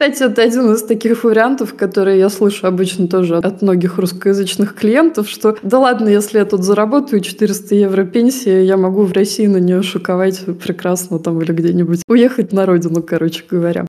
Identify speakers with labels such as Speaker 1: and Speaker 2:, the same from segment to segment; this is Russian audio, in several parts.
Speaker 1: Кстати, это один из таких вариантов, которые я слышу обычно тоже от многих русскоязычных клиентов, что да ладно, если я тут заработаю 400 евро пенсии, я могу в России на нее шиковать прекрасно там или где-нибудь уехать на родину, короче говоря.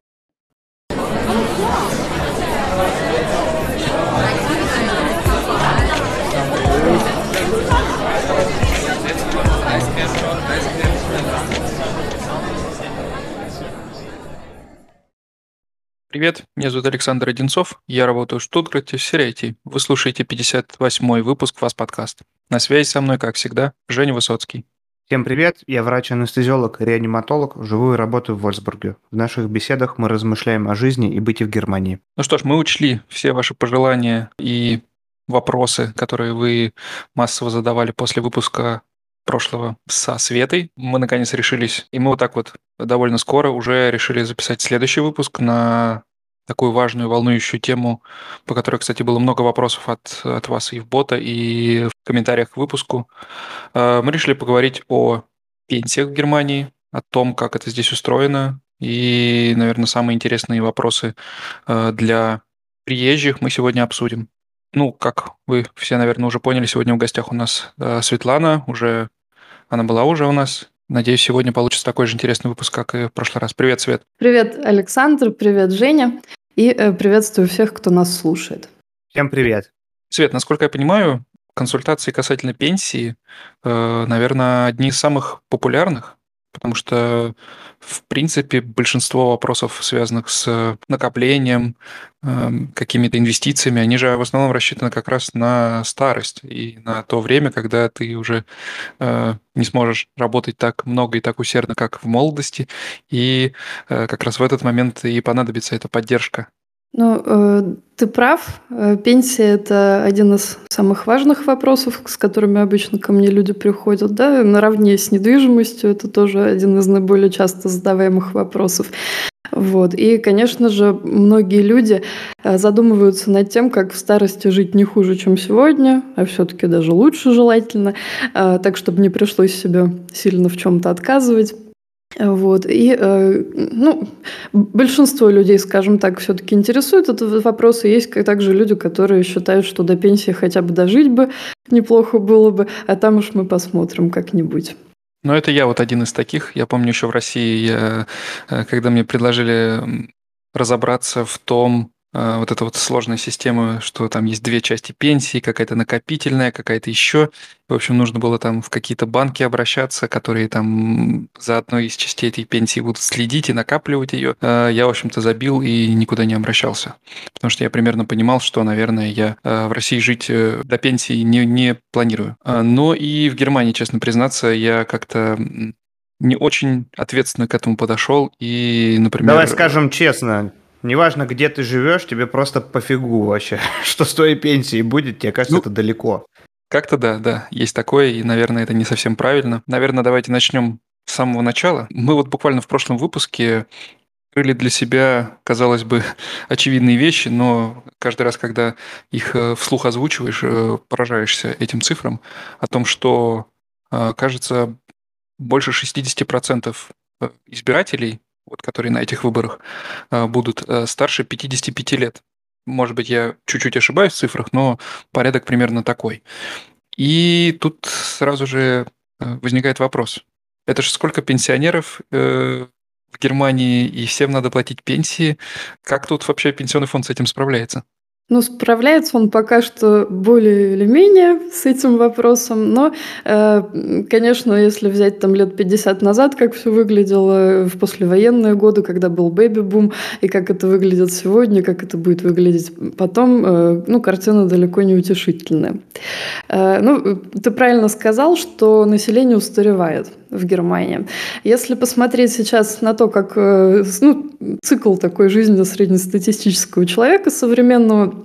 Speaker 2: Привет, меня зовут Александр Одинцов, я работаю в Штутгарте в IT. Вы слушаете 58-й выпуск «Вас подкаст». На связи со мной, как всегда, Женя Высоцкий.
Speaker 3: Всем привет, я врач-анестезиолог, реаниматолог, живу и работаю в Вольсбурге. В наших беседах мы размышляем о жизни и быте в Германии.
Speaker 2: Ну что ж, мы учли все ваши пожелания и вопросы, которые вы массово задавали после выпуска прошлого со Светой. Мы наконец решились, и мы вот так вот довольно скоро уже решили записать следующий выпуск на такую важную, волнующую тему, по которой, кстати, было много вопросов от, от вас и в бота, и в комментариях к выпуску. Э, мы решили поговорить о пенсиях в Германии, о том, как это здесь устроено, и, наверное, самые интересные вопросы э, для приезжих мы сегодня обсудим. Ну, как вы все, наверное, уже поняли, сегодня в гостях у нас э, Светлана, уже она была уже у нас. Надеюсь, сегодня получится такой же интересный выпуск, как и в прошлый раз. Привет, Свет.
Speaker 1: Привет, Александр, привет, Женя. И э, приветствую всех, кто нас слушает.
Speaker 3: Всем привет.
Speaker 2: Свет, насколько я понимаю, консультации касательно пенсии, э, наверное, одни из самых популярных потому что, в принципе, большинство вопросов, связанных с накоплением, эм, какими-то инвестициями, они же в основном рассчитаны как раз на старость и на то время, когда ты уже э, не сможешь работать так много и так усердно, как в молодости, и э, как раз в этот момент и понадобится эта поддержка
Speaker 1: ну, э, ты прав. Э, пенсия – это один из самых важных вопросов, с которыми обычно ко мне люди приходят. Да? Наравне с недвижимостью – это тоже один из наиболее часто задаваемых вопросов. Вот. И, конечно же, многие люди э, задумываются над тем, как в старости жить не хуже, чем сегодня, а все-таки даже лучше желательно, э, так, чтобы не пришлось себе сильно в чем-то отказывать. Вот. И э, ну, большинство людей, скажем так, все-таки интересует этот вопрос. И есть также люди, которые считают, что до пенсии хотя бы дожить бы неплохо было бы, а там уж мы посмотрим как-нибудь.
Speaker 2: Ну, это я вот один из таких. Я помню еще в России, я, э, когда мне предложили разобраться в том, вот эта вот сложная система, что там есть две части пенсии, какая-то накопительная, какая-то еще. В общем, нужно было там в какие-то банки обращаться, которые там за одной из частей этой пенсии будут следить и накапливать ее. А, я, в общем-то, забил и никуда не обращался. Потому что я примерно понимал, что, наверное, я а, в России жить э, до пенсии не, не планирую. Но и в Германии, честно признаться, я как-то не очень ответственно к этому подошел. И, например...
Speaker 3: Давай скажем честно, Неважно, где ты живешь, тебе просто пофигу вообще, что с твоей пенсией будет, тебе кажется, ну, это далеко.
Speaker 2: Как-то да, да, есть такое, и, наверное, это не совсем правильно. Наверное, давайте начнем с самого начала. Мы вот буквально в прошлом выпуске открыли для себя, казалось бы, очевидные вещи, но каждый раз, когда их э, вслух озвучиваешь, э, поражаешься этим цифрам, о том, что, э, кажется, больше 60% избирателей вот, которые на этих выборах а, будут э, старше 55 лет. Может быть, я чуть-чуть ошибаюсь в цифрах, но порядок примерно такой. И тут сразу же э, возникает вопрос. Это же сколько пенсионеров э, в Германии, и всем надо платить пенсии. Как тут вообще пенсионный фонд с этим справляется?
Speaker 1: Ну, справляется он пока что более или менее с этим вопросом, но, э, конечно, если взять там лет 50 назад, как все выглядело в послевоенные годы, когда был бэби-бум, и как это выглядит сегодня, как это будет выглядеть потом, э, ну, картина далеко не утешительная. Э, ну, ты правильно сказал, что население устаревает в Германии. Если посмотреть сейчас на то, как ну, цикл такой жизни среднестатистического человека современного,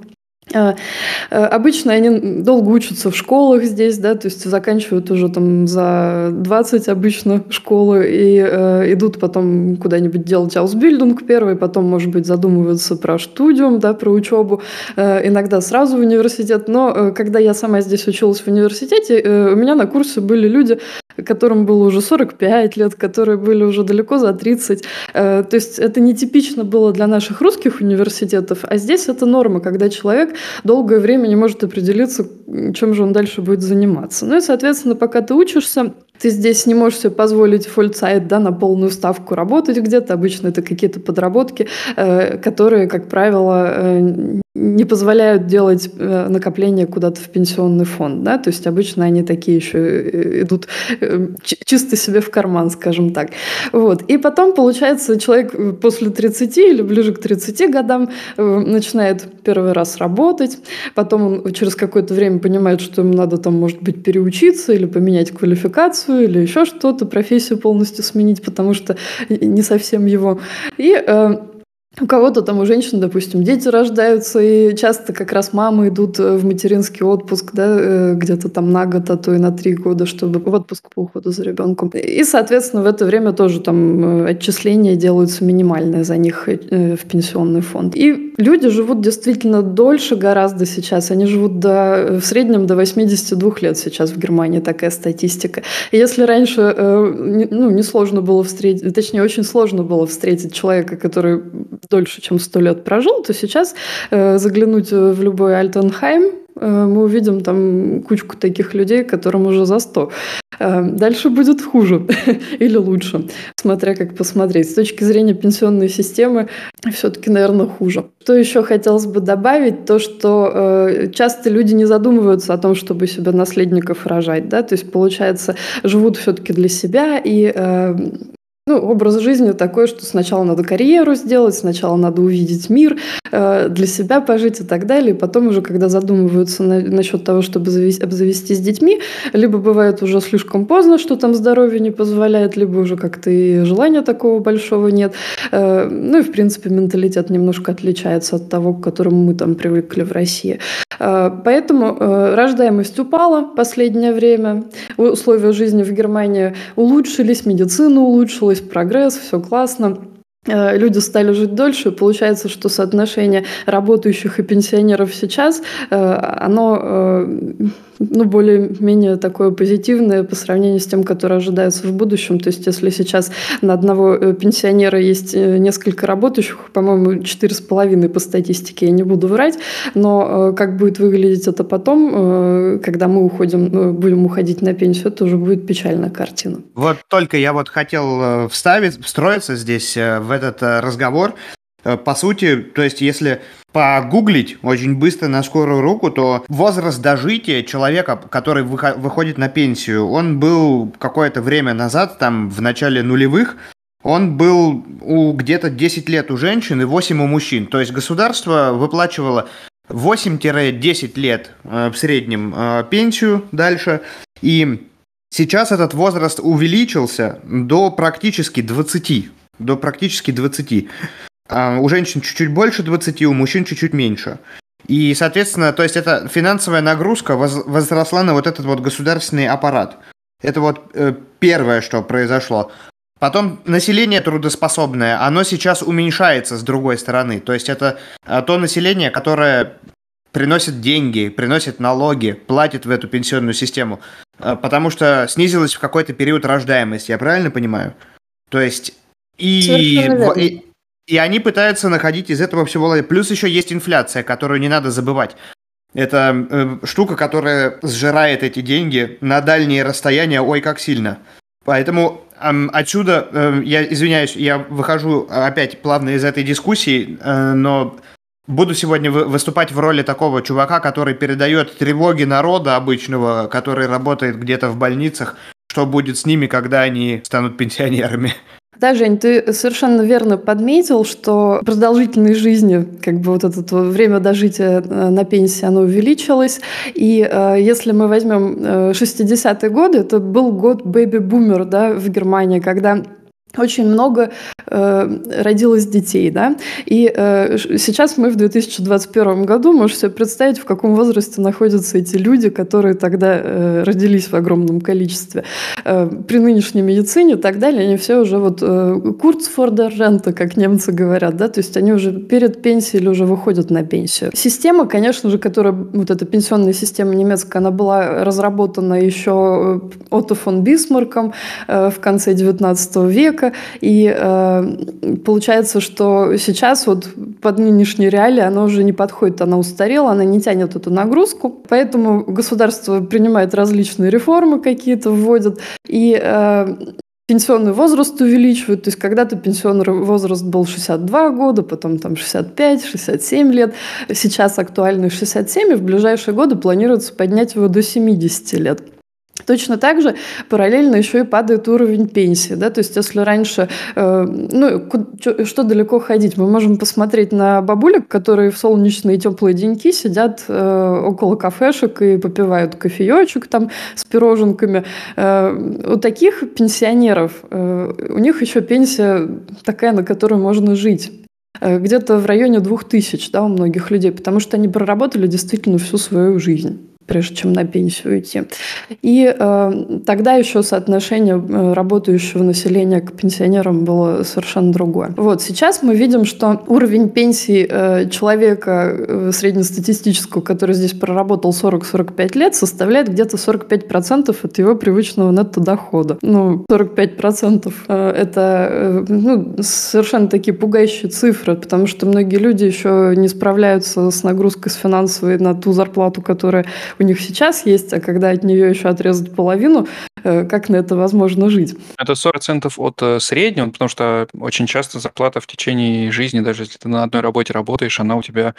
Speaker 1: обычно они долго учатся в школах здесь, да, то есть заканчивают уже там за 20 обычно школы и э, идут потом куда-нибудь делать аусбильдинг первый, потом, может быть, задумываются про студиум, да, про учебу, э, иногда сразу в университет. Но э, когда я сама здесь училась в университете, э, у меня на курсе были люди которым было уже 45 лет, которые были уже далеко за 30. Э, то есть это нетипично было для наших русских университетов, а здесь это норма, когда человек долгое время не может определиться, чем же он дальше будет заниматься. Ну и, соответственно, пока ты учишься, ты здесь не можешь себе позволить фулл-сайт да, на полную ставку работать где-то. Обычно это какие-то подработки, э, которые, как правило, э, не позволяют делать э, накопление куда-то в пенсионный фонд. Да? То есть обычно они такие еще э, идут э, чисто себе в карман, скажем так. Вот. И потом, получается, человек после 30 или ближе к 30 годам начинает первый раз работать, потом он через какое-то время понимает, что ему надо там, может быть, переучиться или поменять квалификацию или еще что-то, профессию полностью сменить, потому что не совсем его. И у кого-то там у женщин, допустим, дети рождаются, и часто как раз мамы идут э, в материнский отпуск, да, э, где-то там на год, а то и на три года, чтобы в отпуск по уходу за ребенком. И, соответственно, в это время тоже там э, отчисления делаются минимальные за них в пенсионный фонд. И люди живут действительно дольше гораздо сейчас. Они живут до, в среднем до 82 лет сейчас в Германии, такая статистика. И если раньше ну, несложно было встретить, точнее, очень сложно было встретить человека, который дольше, чем сто лет прожил, то сейчас э, заглянуть в любой Альтенхайм, э, мы увидим там кучку таких людей, которым уже за сто. Э, дальше будет хуже или лучше, смотря как посмотреть. С точки зрения пенсионной системы все-таки, наверное, хуже. Что еще хотелось бы добавить, то, что э, часто люди не задумываются о том, чтобы себе наследников рожать, да, то есть, получается, живут все-таки для себя и э, ну, образ жизни такой, что сначала надо карьеру сделать, сначала надо увидеть мир, э, для себя пожить и так далее. И потом уже, когда задумываются на, насчет того, чтобы завести, обзавестись детьми, либо бывает уже слишком поздно, что там здоровье не позволяет, либо уже как-то и желания такого большого нет. Э, ну и, в принципе, менталитет немножко отличается от того, к которому мы там привыкли в России. Э, поэтому рождаемость упала в последнее время, условия жизни в Германии улучшились, медицина улучшилась, прогресс, все классно. Э, люди стали жить дольше, получается, что соотношение работающих и пенсионеров сейчас, э, оно э, ну, более-менее такое позитивное по сравнению с тем, которое ожидается в будущем. То есть, если сейчас на одного пенсионера есть несколько работающих, по-моему, четыре с половиной по статистике, я не буду врать, но как будет выглядеть это потом, когда мы уходим, будем уходить на пенсию, это уже будет печальная картина.
Speaker 3: Вот только я вот хотел вставить, встроиться здесь в этот э, разговор. Э, по сути, то есть если погуглить очень быстро на скорую руку, то возраст дожития человека, который выходит на пенсию, он был какое-то время назад, там в начале нулевых, он был у где-то 10 лет у женщин и 8 у мужчин. То есть государство выплачивало 8-10 лет э, в среднем пенсию дальше. И сейчас этот возраст увеличился до практически 20 до практически 20. А у женщин чуть-чуть больше 20, у мужчин чуть-чуть меньше. И, соответственно, то есть эта финансовая нагрузка возросла на вот этот вот государственный аппарат. Это вот э, первое, что произошло. Потом население трудоспособное, оно сейчас уменьшается с другой стороны. То есть это э, то население, которое приносит деньги, приносит налоги, платит в эту пенсионную систему. Э, потому что снизилась в какой-то период рождаемость, я правильно понимаю? То есть и, и, и они пытаются находить из этого всего... Плюс еще есть инфляция, которую не надо забывать. Это э, штука, которая сжирает эти деньги на дальние расстояния, ой, как сильно. Поэтому э, отсюда, э, я извиняюсь, я выхожу опять плавно из этой дискуссии, э, но буду сегодня вы, выступать в роли такого чувака, который передает тревоги народа обычного, который работает где-то в больницах, что будет с ними, когда они станут пенсионерами.
Speaker 1: Да, Жень, ты совершенно верно подметил, что продолжительность жизни, как бы вот это время дожития э, на пенсии, оно увеличилось. И э, если мы возьмем э, 60-е годы, это был год бэби-бумер да, в Германии, когда очень много э, родилось детей, да, и э, сейчас мы в 2021 году, можете себе представить, в каком возрасте находятся эти люди, которые тогда э, родились в огромном количестве. Э, при нынешней медицине и так далее, они все уже вот э, курцфордер рента, как немцы говорят, да, то есть они уже перед пенсией или уже выходят на пенсию. Система, конечно же, которая, вот эта пенсионная система немецкая, она была разработана еще э, Отто фон Бисмарком э, в конце 19 века, человека. И э, получается, что сейчас вот под нынешние реалии она уже не подходит, она устарела, она не тянет эту нагрузку. Поэтому государство принимает различные реформы какие-то, вводит. И э, пенсионный возраст увеличивают. То есть когда-то пенсионный возраст был 62 года, потом там 65, 67 лет. Сейчас актуальный 67, и в ближайшие годы планируется поднять его до 70 лет. Точно так же параллельно еще и падает уровень пенсии. Да? То есть если раньше, э, ну, что далеко ходить, мы можем посмотреть на бабулек, которые в солнечные теплые деньки сидят э, около кафешек и попивают кофеечек там с пироженками. Э, у таких пенсионеров, э, у них еще пенсия такая, на которую можно жить э, где-то в районе двух тысяч да, у многих людей, потому что они проработали действительно всю свою жизнь прежде чем на пенсию идти. И э, тогда еще соотношение э, работающего населения к пенсионерам было совершенно другое. Вот сейчас мы видим, что уровень пенсии э, человека э, среднестатистического, который здесь проработал 40-45 лет, составляет где-то 45% от его привычного нетто-дохода. Ну, 45% э, это э, ну, совершенно такие пугающие цифры, потому что многие люди еще не справляются с нагрузкой с финансовой на ту зарплату, которая у них сейчас есть, а когда от нее еще отрезать половину, э, как на это возможно жить?
Speaker 2: Это 40% от э, среднего, потому что очень часто зарплата в течение жизни, даже если ты на одной работе работаешь, она у тебя,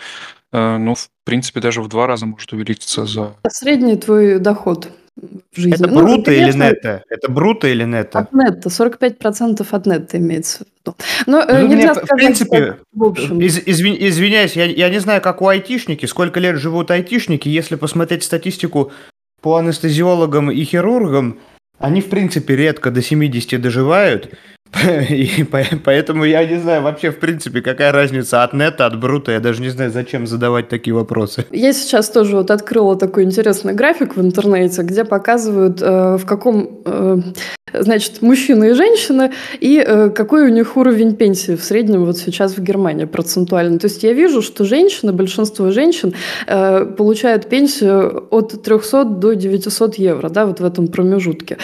Speaker 2: э, ну, в принципе, даже в два раза может увеличиться за...
Speaker 1: Средний твой доход в жизни.
Speaker 3: Это ну, бруто или нетто? Это бруто или нетто?
Speaker 1: От нетто. 45% от нетто имеется в виду.
Speaker 3: Но ну, нельзя мне, сказать, в принципе, как, в общем. Из, извин, извиняюсь, я, я не знаю, как у айтишники, сколько лет живут айтишники. Если посмотреть статистику по анестезиологам и хирургам, они, в принципе, редко до 70 доживают. И поэтому я не знаю вообще, в принципе, какая разница от нета, от брута. Я даже не знаю, зачем задавать такие вопросы.
Speaker 1: Я сейчас тоже вот открыла такой интересный график в интернете, где показывают, э, в каком э, значит, мужчины и женщины, и э, какой у них уровень пенсии в среднем вот сейчас в Германии процентуально. То есть я вижу, что женщины, большинство женщин получают пенсию от 300 до 900 евро, да, вот в этом промежутке.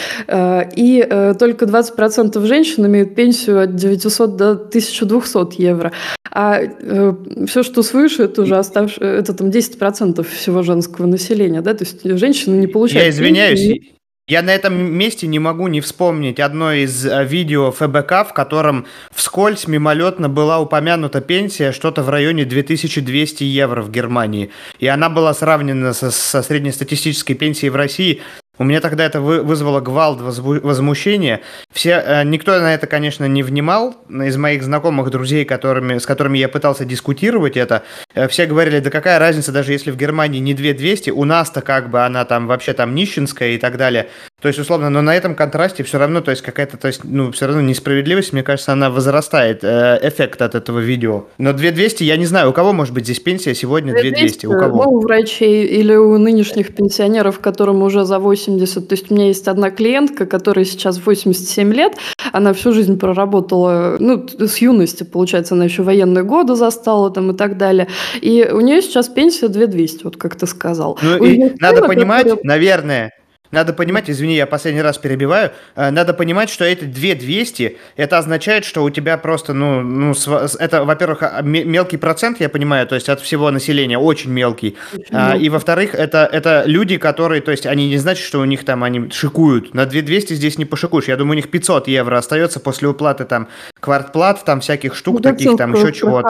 Speaker 1: И только 20% женщин имеют пенсию от 900 до 1200 евро. А э, все, что свыше, это уже оставшее, это там 10% всего женского населения, да, то есть женщины не получают.
Speaker 3: Я извиняюсь, пенсии, я на этом месте не могу не вспомнить одно из э, видео ФБК, в котором вскользь мимолетно была упомянута пенсия что-то в районе 2200 евро в Германии. И она была сравнена со, со среднестатистической пенсией в России у меня тогда это вызвало гвалт, возмущение. Все, э, никто на это, конечно, не внимал. Из моих знакомых, друзей, которыми, с которыми я пытался дискутировать это, э, все говорили, да какая разница, даже если в Германии не 2200, у нас-то как бы она там вообще там нищенская и так далее. То есть, условно, но на этом контрасте все равно, то есть какая-то, то есть, ну, все равно несправедливость, мне кажется, она возрастает, э, эффект от этого видео. Но 2200, я не знаю, у кого может быть здесь пенсия сегодня 2200, 2200 у кого?
Speaker 1: Ну, у врачей или у нынешних пенсионеров, которым уже за 80. То есть у меня есть одна клиентка, которая сейчас 87 лет, она всю жизнь проработала, ну, с юности, получается, она еще военные годы застала там и так далее. И у нее сейчас пенсия 2200, вот как ты сказал.
Speaker 3: Ну, и надо понимать, который... наверное, надо понимать, извини, я последний раз перебиваю, э, надо понимать, что эти 2200, это означает, что у тебя просто, ну, ну это, во-первых, а, мелкий процент, я понимаю, то есть от всего населения, очень мелкий. Очень и, во-вторых, это, это люди, которые, то есть они не значит, что у них там, они шикуют. На 2200 здесь не пошикуешь. Я думаю, у них 500 евро остается после уплаты там квартплат, там всяких штук таких, там еще чего-то.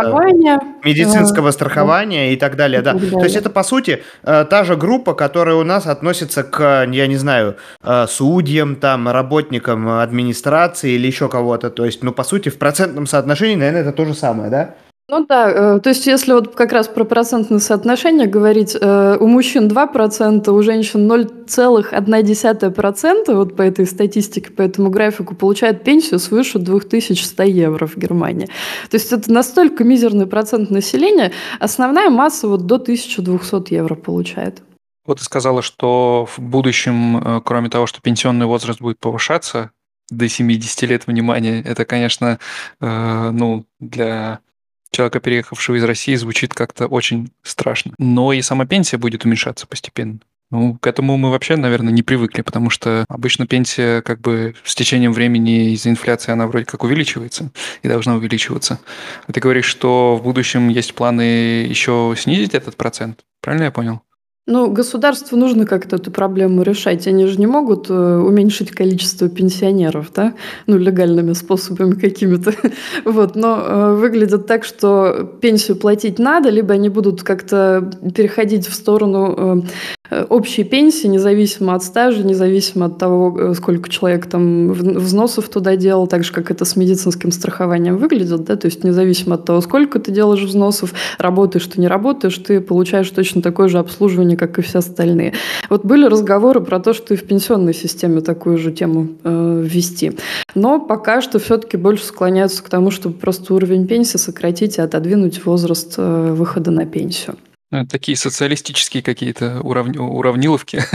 Speaker 3: Медицинского э, страхования и так далее, да. То есть это, по сути, э, та же группа, которая у нас относится к, я не знаю, э, судьям, там, работникам администрации или еще кого-то. То есть, ну, по сути, в процентном соотношении, наверное, это то же самое, да?
Speaker 1: Ну да, э, то есть если вот как раз про процентное соотношение говорить, э, у мужчин 2%, у женщин 0,1% вот по этой статистике, по этому графику получают пенсию свыше 2100 евро в Германии. То есть это настолько мизерный процент населения, основная масса вот до 1200 евро получает.
Speaker 2: Вот ты сказала, что в будущем, э, кроме того, что пенсионный возраст будет повышаться до 70 лет, внимания, это, конечно, ну, для человека, переехавшего из России, звучит как-то очень страшно. Но и сама пенсия будет уменьшаться постепенно. Ну, к этому мы вообще, наверное, не привыкли, потому что обычно пенсия как бы с течением времени из-за инфляции она вроде как увеличивается и должна увеличиваться. А ты говоришь, что в будущем есть планы еще снизить этот процент. Правильно я понял?
Speaker 1: Ну, государству нужно как-то эту проблему решать. Они же не могут э, уменьшить количество пенсионеров, да, ну, легальными способами какими-то. вот, но э, выглядит так, что пенсию платить надо, либо они будут как-то переходить в сторону э, общей пенсии, независимо от стажа, независимо от того, э, сколько человек там взносов туда делал, так же, как это с медицинским страхованием выглядит, да, то есть независимо от того, сколько ты делаешь взносов, работаешь ты, не работаешь, ты получаешь точно такое же обслуживание как и все остальные. Вот были разговоры про то, что и в пенсионной системе такую же тему э, ввести. Но пока что все-таки больше склоняются к тому, чтобы просто уровень пенсии сократить и отодвинуть возраст э, выхода на пенсию.
Speaker 2: Э, такие социалистические какие-то уравни... уравниловки.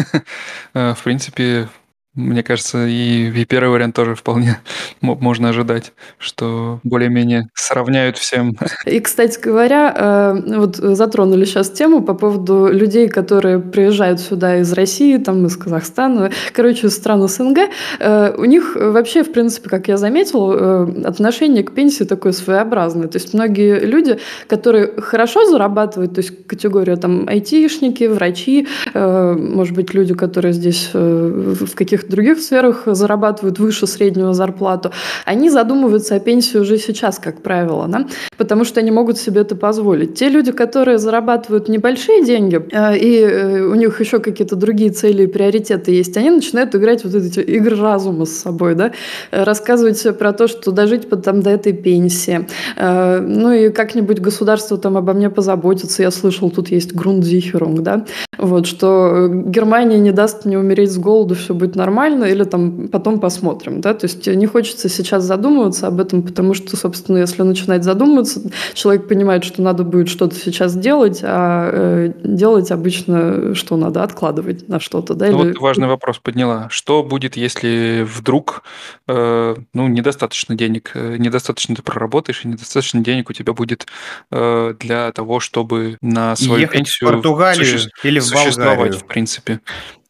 Speaker 2: Э, в принципе, мне кажется, и, и первый вариант тоже вполне можно ожидать, что более-менее сравняют всем.
Speaker 1: И, кстати говоря, э, вот затронули сейчас тему по поводу людей, которые приезжают сюда из России, там из Казахстана, короче, из стран СНГ. Э, у них вообще, в принципе, как я заметил, э, отношение к пенсии такое своеобразное. То есть многие люди, которые хорошо зарабатывают, то есть категория там айтишники, врачи, может быть, люди, которые здесь в каких-то каких-то других сферах зарабатывают выше среднего зарплату, они задумываются о пенсии уже сейчас, как правило, да? потому что они могут себе это позволить. Те люди, которые зарабатывают небольшие деньги, э, и э, у них еще какие-то другие цели и приоритеты есть, они начинают играть вот эти игры разума с собой, да? рассказывать про то, что дожить там, до этой пенсии. Э, ну и как-нибудь государство там обо мне позаботится. Я слышал, тут есть грунтзихерунг, да? вот, что Германия не даст мне умереть с голоду, все будет нормально нормально, или там потом посмотрим, да, то есть не хочется сейчас задумываться об этом, потому что, собственно, если начинать задумываться, человек понимает, что надо будет что-то сейчас делать, а э, делать обычно что надо, откладывать на что-то, да.
Speaker 2: Ну, или... Вот важный вопрос подняла. Что будет, если вдруг, э, ну, недостаточно денег, э, недостаточно ты проработаешь, и недостаточно денег у тебя будет э, для того, чтобы на свою
Speaker 3: Ехать
Speaker 2: пенсию
Speaker 3: в Португалию суще... или в Болгарию.
Speaker 2: в принципе.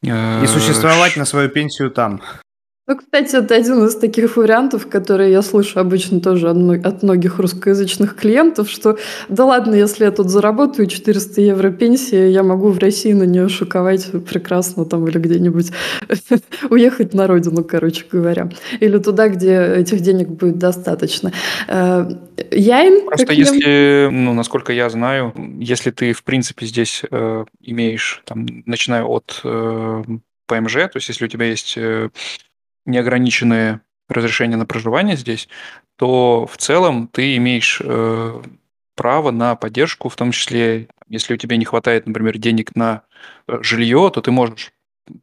Speaker 3: И существовать на свою пенсию там.
Speaker 1: Ну, кстати, это один из таких вариантов, которые я слышу обычно тоже от многих русскоязычных клиентов, что да ладно, если я тут заработаю 400 евро пенсии, я могу в России на нее шиковать прекрасно там или где-нибудь уехать на родину, короче говоря. Или туда, где этих денег будет достаточно. Э, я им...
Speaker 2: Просто если, ну, насколько я знаю, если ты, в принципе, здесь э, имеешь, там, начиная от э, ПМЖ, то есть если у тебя есть неограниченное разрешение на проживание здесь, то в целом ты имеешь э, право на поддержку, в том числе, если у тебя не хватает, например, денег на э, жилье, то ты можешь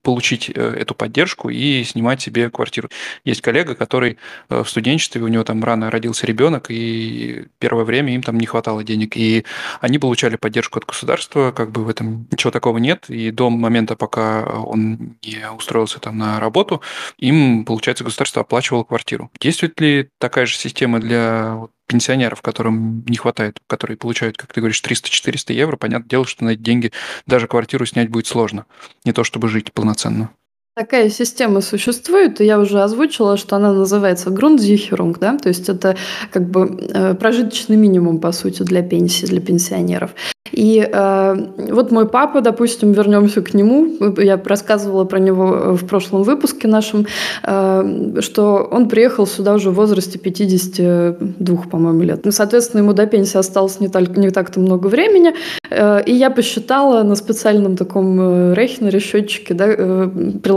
Speaker 2: получить э, эту поддержку и снимать себе квартиру. Есть коллега, который э, в студенчестве, у него там рано родился ребенок, и первое время им там не хватало денег. И они получали поддержку от государства, как бы в этом ничего такого нет. И до момента, пока он не устроился там на работу, им, получается, государство оплачивало квартиру. Действует ли такая же система для пенсионеров, которым не хватает, которые получают, как ты говоришь, 300-400 евро, понятное дело, что на эти деньги даже квартиру снять будет сложно. Не то чтобы жить полноценно.
Speaker 1: Такая система существует, и я уже озвучила, что она называется Grundsicherung, да, то есть это как бы э, прожиточный минимум, по сути, для пенсии, для пенсионеров. И э, вот мой папа, допустим, вернемся к нему, я рассказывала про него в прошлом выпуске нашем, э, что он приехал сюда уже в возрасте 52, по-моему, лет. Ну, соответственно, ему до пенсии осталось не, так, не так-то много времени, э, и я посчитала на специальном таком э, рейхнере, счетчике, да, э,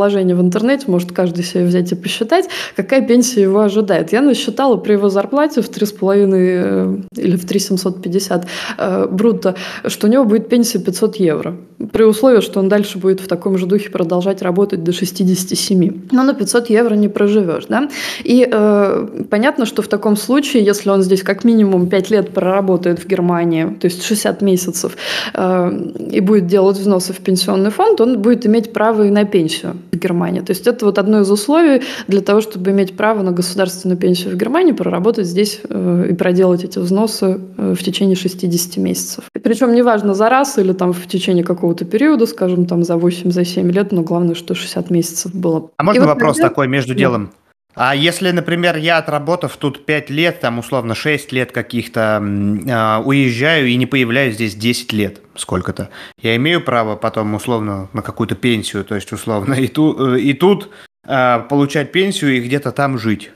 Speaker 1: приложение в интернете, может каждый себе взять и посчитать, какая пенсия его ожидает. Я насчитала при его зарплате в 3,5 э, или в 3,750 э, брутто, что у него будет пенсия 500 евро. При условии, что он дальше будет в таком же духе продолжать работать до 67. Но на 500 евро не проживешь. Да? И э, понятно, что в таком случае, если он здесь как минимум 5 лет проработает в Германии, то есть 60 месяцев, э, и будет делать взносы в пенсионный фонд, он будет иметь право и на пенсию в Германии. То есть это вот одно из условий для того, чтобы иметь право на государственную пенсию в Германии, проработать здесь э, и проделать эти взносы э, в течение 60 месяцев. Причем неважно за раз или там в течение какого-то периода, скажем, там за 8, за 7 лет, но главное, что 60 месяцев было.
Speaker 3: А можно и вопрос вот, такой между делом? А если, например, я отработав тут 5 лет, там условно 6 лет каких-то, э, уезжаю и не появляюсь здесь 10 лет, сколько-то, я имею право потом условно на какую-то пенсию, то есть условно и, ту, э, и тут э, получать пенсию и где-то там жить?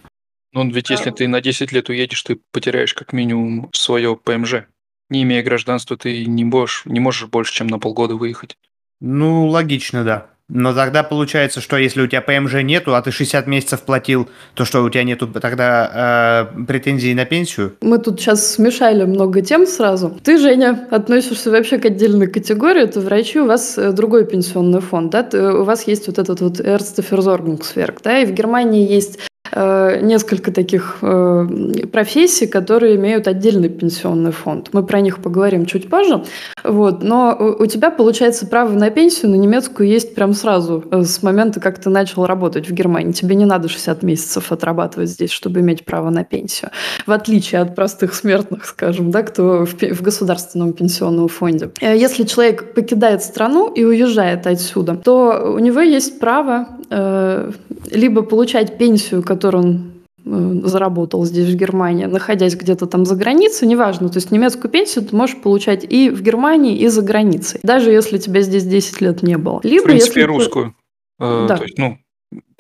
Speaker 2: Ну, ведь если ты на 10 лет уедешь, ты потеряешь как минимум свое ПМЖ. Не имея гражданства, ты не можешь, не можешь больше, чем на полгода выехать.
Speaker 3: Ну, логично, да. Но тогда получается, что если у тебя ПМЖ нету, а ты 60 месяцев платил, то что у тебя нету тогда э, претензий на пенсию?
Speaker 1: Мы тут сейчас смешали много тем сразу. Ты, Женя, относишься вообще к отдельной категории, это врачи, у вас э, другой пенсионный фонд, да? У вас есть вот этот вот Ärzteversorgungswerk, да, и в Германии есть несколько таких э, профессий, которые имеют отдельный пенсионный фонд. Мы про них поговорим чуть позже. Вот. Но у тебя, получается, право на пенсию на немецкую есть прям сразу, э, с момента, как ты начал работать в Германии. Тебе не надо 60 месяцев отрабатывать здесь, чтобы иметь право на пенсию. В отличие от простых смертных, скажем, да, кто в государственном пенсионном фонде. Если человек покидает страну и уезжает отсюда, то у него есть право э, либо получать пенсию, которую он э, заработал здесь, в Германии, находясь где-то там за границей, неважно, то есть немецкую пенсию ты можешь получать и в Германии, и за границей, даже если тебя здесь 10 лет не было.
Speaker 2: Либо, в принципе, если русскую. Ты... Э, да. То есть, ну,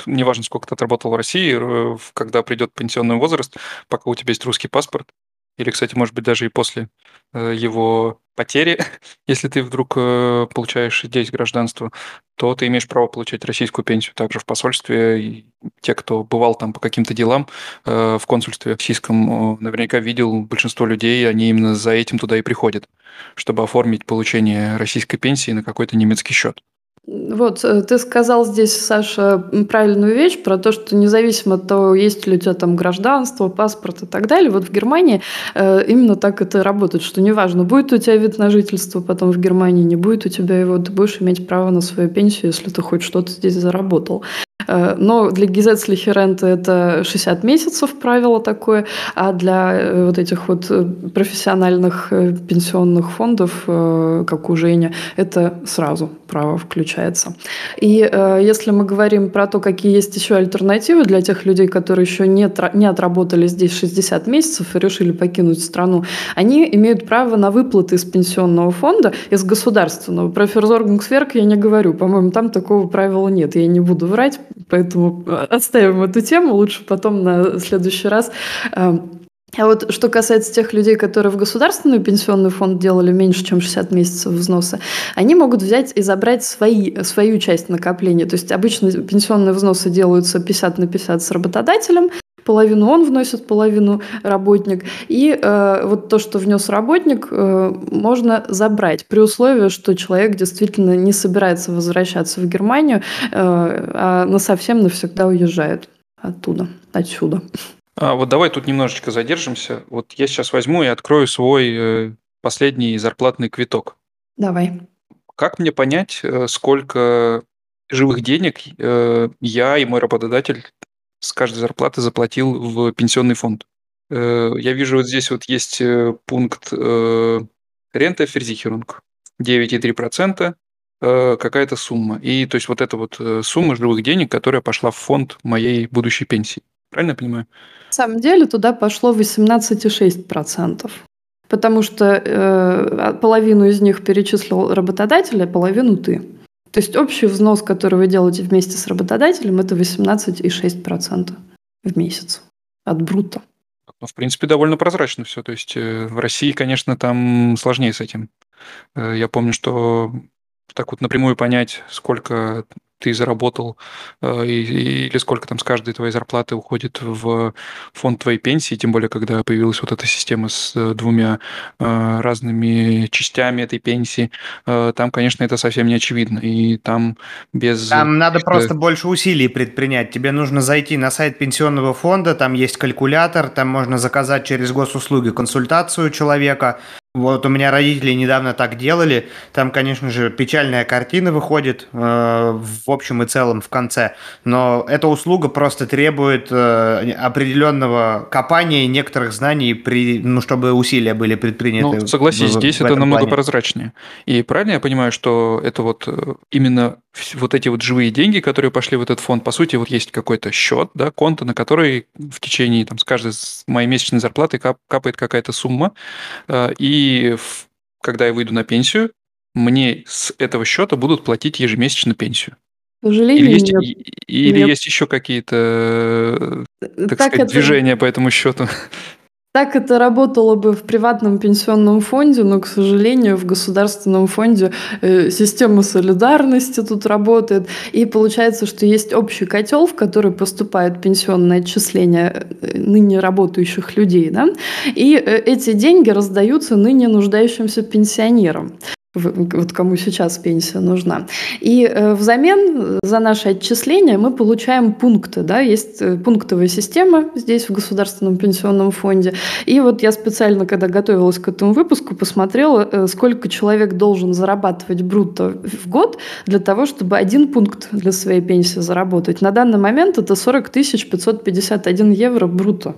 Speaker 2: неважно, сколько ты отработал в России, э, когда придет пенсионный возраст, пока у тебя есть русский паспорт, или, кстати, может быть, даже и после его потери, если ты вдруг получаешь здесь гражданство, то ты имеешь право получать российскую пенсию также в посольстве. И те, кто бывал там по каким-то делам э, в консульстве российском, наверняка видел большинство людей, они именно за этим туда и приходят, чтобы оформить получение российской пенсии на какой-то немецкий счет.
Speaker 1: Вот, э, ты сказал здесь, Саша, правильную вещь про то, что независимо от того, есть ли у тебя там гражданство, паспорт и так далее, вот в Германии э, именно так это работает, что неважно, будет у тебя вид на жительство потом в Германии, не будет у тебя его, ты будешь иметь право на свою пенсию, если ты хоть что-то здесь заработал. Э, но для Gesetzliche Rente это 60 месяцев правило такое, а для э, вот этих вот э, профессиональных пенсионных фондов, как у Жени, это сразу право включается. И если мы говорим про то, какие есть еще альтернативы для тех людей, которые еще не, отработали здесь 60 месяцев и решили покинуть страну, они имеют право на выплаты из пенсионного фонда, из государственного. Про Ферзоргungsверк я не говорю, по-моему, там такого правила нет, я не буду врать, Поэтому э, оставим эту тему, лучше потом на следующий раз. Эм, а вот что касается тех людей, которые в государственный пенсионный фонд делали меньше, чем 60 месяцев взноса, они могут взять и забрать свои, свою часть накопления. То есть обычно пенсионные взносы делаются 50 на 50 с работодателем, половину он вносит, половину работник. И э, вот то, что внес работник, э, можно забрать при условии, что человек действительно не собирается возвращаться в Германию, э, а на совсем навсегда уезжает оттуда, отсюда.
Speaker 2: А вот давай тут немножечко задержимся. Вот я сейчас возьму и открою свой э, последний зарплатный квиток.
Speaker 1: Давай.
Speaker 2: Как мне понять, э, сколько живых денег э, я и мой работодатель с каждой зарплаты заплатил в пенсионный фонд. Э, я вижу, вот здесь вот есть э, пункт рента Ферзихерунг 9,3%, какая-то сумма. И то есть вот эта вот э, сумма живых денег, которая пошла в фонд моей будущей пенсии. Правильно я понимаю?
Speaker 1: На самом деле туда пошло 18,6%. Потому что э, половину из них перечислил работодатель, а половину ты. То есть общий взнос, который вы делаете вместе с работодателем, это 18,6% в месяц от брута.
Speaker 2: Ну, в принципе, довольно прозрачно все. То есть э, в России, конечно, там сложнее с этим. Э, я помню, что так вот напрямую понять, сколько ты заработал э, или сколько там с каждой твоей зарплаты уходит в фонд твоей пенсии, тем более, когда появилась вот эта система с э, двумя э, разными частями этой пенсии, там, конечно, это совсем не очевидно, и там без...
Speaker 3: Там надо просто больше усилий предпринять. Тебе нужно зайти на сайт пенсионного фонда, там есть калькулятор, там можно заказать через госуслуги консультацию человека, вот у меня родители недавно так делали. Там, конечно же, печальная картина выходит э, в общем и целом в конце. Но эта услуга просто требует э, определенного копания и некоторых знаний, при, ну, чтобы усилия были предприняты.
Speaker 2: Ну, согласись, в, здесь в это намного плане. прозрачнее. И правильно я понимаю, что это вот э, именно вот эти вот живые деньги, которые пошли в этот фонд, по сути, вот есть какой-то счет, да, конто, на который в течение там, с каждой моей месячной зарплаты кап, капает какая-то сумма, э, и и когда я выйду на пенсию, мне с этого счета будут платить ежемесячно пенсию.
Speaker 1: К сожалению,
Speaker 2: или есть, нет. Или нет. есть еще какие-то, э, так, так сказать, это... движения по этому счету?
Speaker 1: Так это работало бы в приватном пенсионном фонде, но, к сожалению, в государственном фонде э, система солидарности тут работает. И получается, что есть общий котел, в который поступают пенсионные отчисления э, ныне работающих людей. Да? И э, эти деньги раздаются ныне нуждающимся пенсионерам вот кому сейчас пенсия нужна. И э, взамен за наши отчисления мы получаем пункты. Да? Есть э, пунктовая система здесь в Государственном пенсионном фонде. И вот я специально, когда готовилась к этому выпуску, посмотрела, э, сколько человек должен зарабатывать брутто в год для того, чтобы один пункт для своей пенсии заработать. На данный момент это 40 551 евро брутто.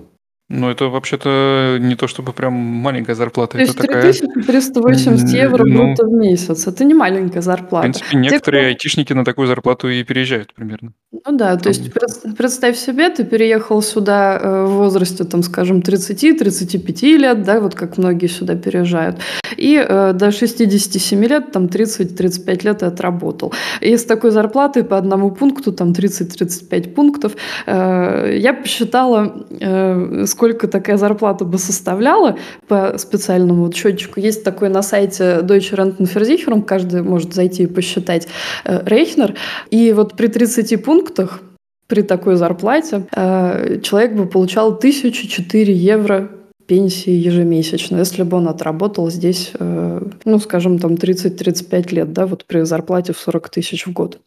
Speaker 2: Ну, это вообще-то не то чтобы прям маленькая зарплата.
Speaker 1: То есть это 3380 такая... евро ну, в месяц. Это не маленькая зарплата.
Speaker 2: В принципе, некоторые Те, айтишники на такую зарплату и переезжают примерно.
Speaker 1: Ну да, то есть представь себе, ты переехал сюда э, в возрасте, там, скажем, 30-35 лет, да, вот как многие сюда переезжают, и э, до 67 лет, там, 30-35 лет ты отработал. И с такой зарплатой по одному пункту, там, 30-35 пунктов, э, я посчитала, э, сколько такая зарплата бы составляла по специальному вот счетчику. Есть такой на сайте Deutsche Rentenversicherung, каждый может зайти и посчитать э, Рейхнер, и вот при 30 пунктах при такой зарплате э, человек бы получал 1004 евро пенсии ежемесячно, если бы он отработал здесь, э, ну, скажем, там 30-35 лет, да, вот при зарплате в 40 тысяч в год.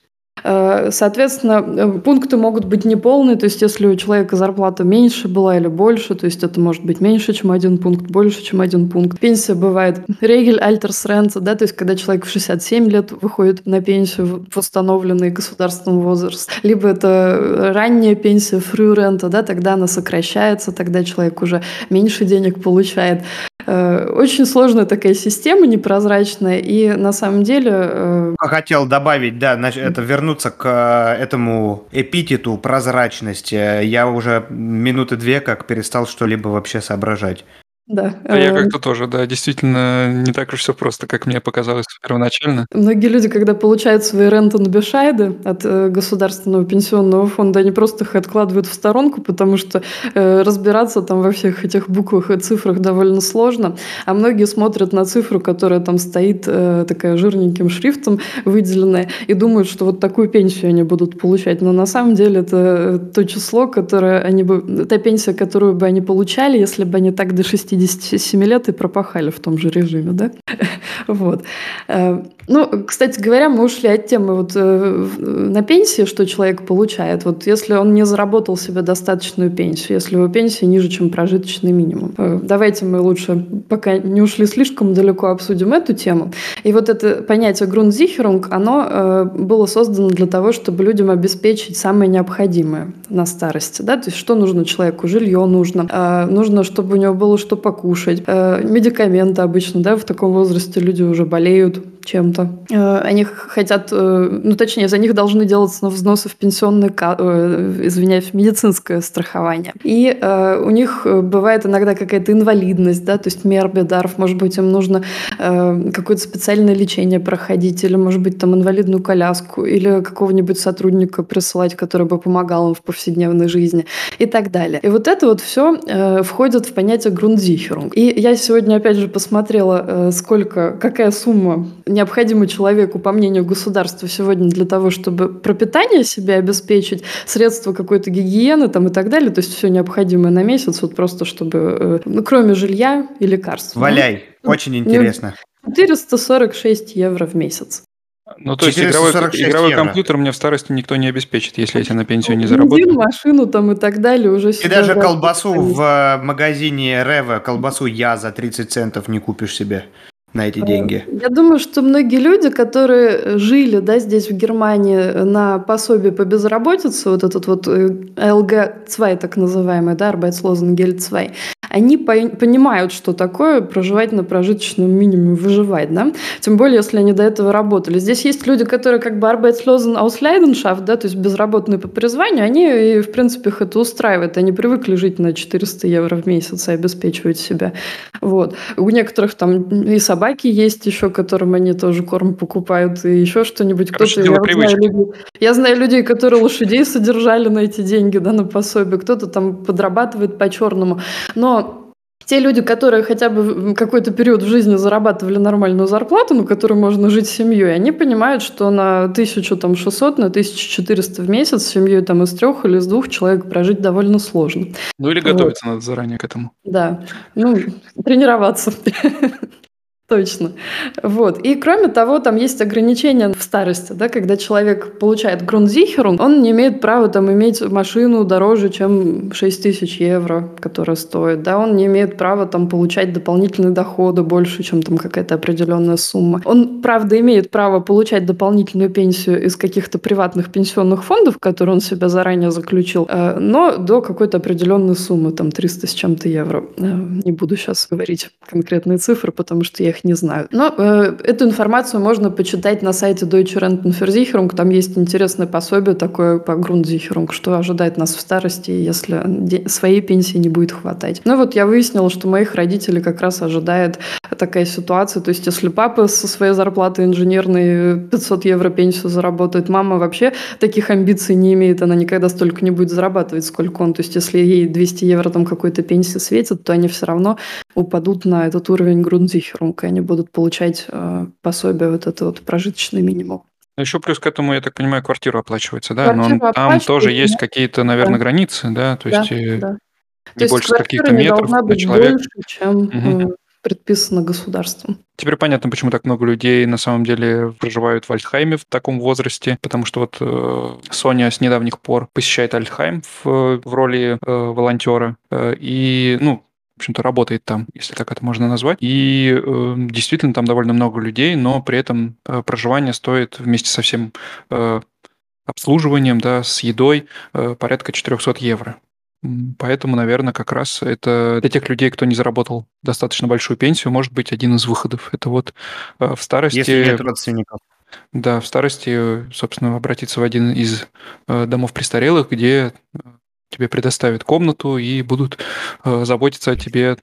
Speaker 1: Э, соответственно, э, пункты могут быть неполные, то есть если у человека зарплата меньше была или больше, то есть это может быть меньше, чем один пункт, больше, чем один пункт. Пенсия бывает регель, альтерсренца, да, то есть когда человек в 67 лет выходит на пенсию в восстановленный государственный возраст, либо это ранняя пенсия, фрюрента, да, тогда она сокращается, тогда человек уже меньше денег получает. Э, очень сложная такая система, непрозрачная, и на самом деле... Э,
Speaker 3: Хотел добавить, да, это вернуться к э, этому эпитету прозрачности. Я уже минуты две как перестал что-либо вообще соображать.
Speaker 1: Да.
Speaker 2: А я как-то тоже, да, действительно не так уж все просто, как мне показалось первоначально.
Speaker 1: Многие люди, когда получают свои рентенбешайды от э, Государственного пенсионного фонда, они просто их откладывают в сторонку, потому что э, разбираться там во всех этих буквах и цифрах довольно сложно. А многие смотрят на цифру, которая там стоит э, такая жирненьким шрифтом выделенная, и думают, что вот такую пенсию они будут получать. Но на самом деле это э, то число, которое они бы... Та пенсия, которую бы они получали, если бы они так до 60 57 лет и пропахали в том же режиме, да? вот. Э, ну, кстати говоря, мы ушли от темы вот э, на пенсии, что человек получает. Вот если он не заработал себе достаточную пенсию, если его пенсия ниже, чем прожиточный минимум. Э, давайте мы лучше, пока не ушли слишком далеко, обсудим эту тему. И вот это понятие Grundsicherung, оно было создано для того, чтобы людям обеспечить самое необходимое на старости. Да? То есть что нужно человеку? Жилье нужно. Нужно, чтобы у него было что покушать. Э, медикаменты обычно, да, в таком возрасте люди уже болеют чем-то. Э, они хотят, э, ну точнее, за них должны делаться взносы в пенсионный, извиняюсь, в медицинское страхование. И у них бывает иногда какая-то инвалидность, да, то есть мербедарф, может быть, им нужно какое-то специальное лечение проходить, или, может быть, там инвалидную коляску, или какого-нибудь сотрудника присылать, который бы помогал им в повседневной жизни и так далее. И вот это вот все входит в понятие грундзи Sicherung. И я сегодня опять же посмотрела, э, сколько, какая сумма необходимо человеку, по мнению государства, сегодня для того, чтобы пропитание себе обеспечить, средства какой-то гигиены там и так далее, то есть все необходимое на месяц, вот просто чтобы, э, ну, кроме жилья и лекарств.
Speaker 3: Валяй, ну, очень интересно.
Speaker 1: 446 евро в месяц.
Speaker 2: Ну, то есть игровой, игровой компьютер мне в старости никто не обеспечит, если я тебе на пенсию не заработаю.
Speaker 1: машину там и так далее уже
Speaker 3: И даже колбасу в э, магазине Рева, колбасу я за 30 центов не купишь себе на эти деньги?
Speaker 1: Я думаю, что многие люди, которые жили да, здесь, в Германии, на пособие по безработице, вот этот вот ЛГ-2, так называемый, да, Arbeitslosengeld 2, они понимают, что такое проживать на прожиточном минимуме, выживать, да? Тем более, если они до этого работали. Здесь есть люди, которые как бы Arbeitslosen aus Leidenschaft, да, то есть безработные по призванию, они, и, в принципе, их это устраивает. Они привыкли жить на 400 евро в месяц и обеспечивать себя. Вот. У некоторых там и собаки есть еще, которым они тоже корм покупают, и еще что-нибудь.
Speaker 2: Кто-то, я, знаю,
Speaker 1: людей, я знаю людей, которые лошадей содержали на эти деньги, да, на пособие. Кто-то там подрабатывает по-черному. Но те люди, которые хотя бы какой-то период в жизни зарабатывали нормальную зарплату, на которой можно жить семьей, они понимают, что на 1600, на 1400 в месяц с семьей там из трех или из двух человек прожить довольно сложно.
Speaker 2: Ну или готовиться вот. надо заранее к этому.
Speaker 1: Да, ну, тренироваться. Точно. Вот. И кроме того, там есть ограничения в старости, да, когда человек получает грунзихерунг, он не имеет права там иметь машину дороже, чем 6 тысяч евро, которая стоит, да, он не имеет права там получать дополнительные доходы больше, чем там какая-то определенная сумма. Он, правда, имеет право получать дополнительную пенсию из каких-то приватных пенсионных фондов, которые он себя заранее заключил, э, но до какой-то определенной суммы, там 300 с чем-то евро. Э, не буду сейчас говорить конкретные цифры, потому что я их не знаю. Но э, эту информацию можно почитать на сайте Deutsche Rentenversicherung. Там есть интересное пособие такое по Grundsicherung, что ожидает нас в старости, если своей пенсии не будет хватать. Ну вот я выяснила, что моих родителей как раз ожидает такая ситуация. То есть если папа со своей зарплаты инженерной 500 евро пенсию заработает, мама вообще таких амбиций не имеет, она никогда столько не будет зарабатывать, сколько он. То есть если ей 200 евро там какой-то пенсии светит, то они все равно упадут на этот уровень Grundsicherung, они будут получать э, пособие, вот это вот прожиточный минимум.
Speaker 2: Ну, Еще плюс к этому, я так понимаю, квартиру оплачивается, да? Квартиру Но там тоже есть какие-то, наверное, да. границы, да? То есть, да, да.
Speaker 1: То есть больше каких-то метров должна быть человек. больше, чем угу. предписано государством.
Speaker 2: Теперь понятно, почему так много людей на самом деле проживают в Альтхайме в таком возрасте, потому что вот э, Соня с недавних пор посещает Альтхайм в, в роли э, волонтера, э, и, ну, в общем-то, работает там, если так это можно назвать. И э, действительно там довольно много людей, но при этом э, проживание стоит вместе со всем э, обслуживанием, да, с едой э, порядка 400 евро. Поэтому, наверное, как раз это для тех людей, кто не заработал достаточно большую пенсию, может быть один из выходов. Это вот э, в старости...
Speaker 3: Если нет родственников.
Speaker 2: Да, в старости, собственно, обратиться в один из э, домов престарелых, где э, тебе предоставят комнату и будут э, заботиться о тебе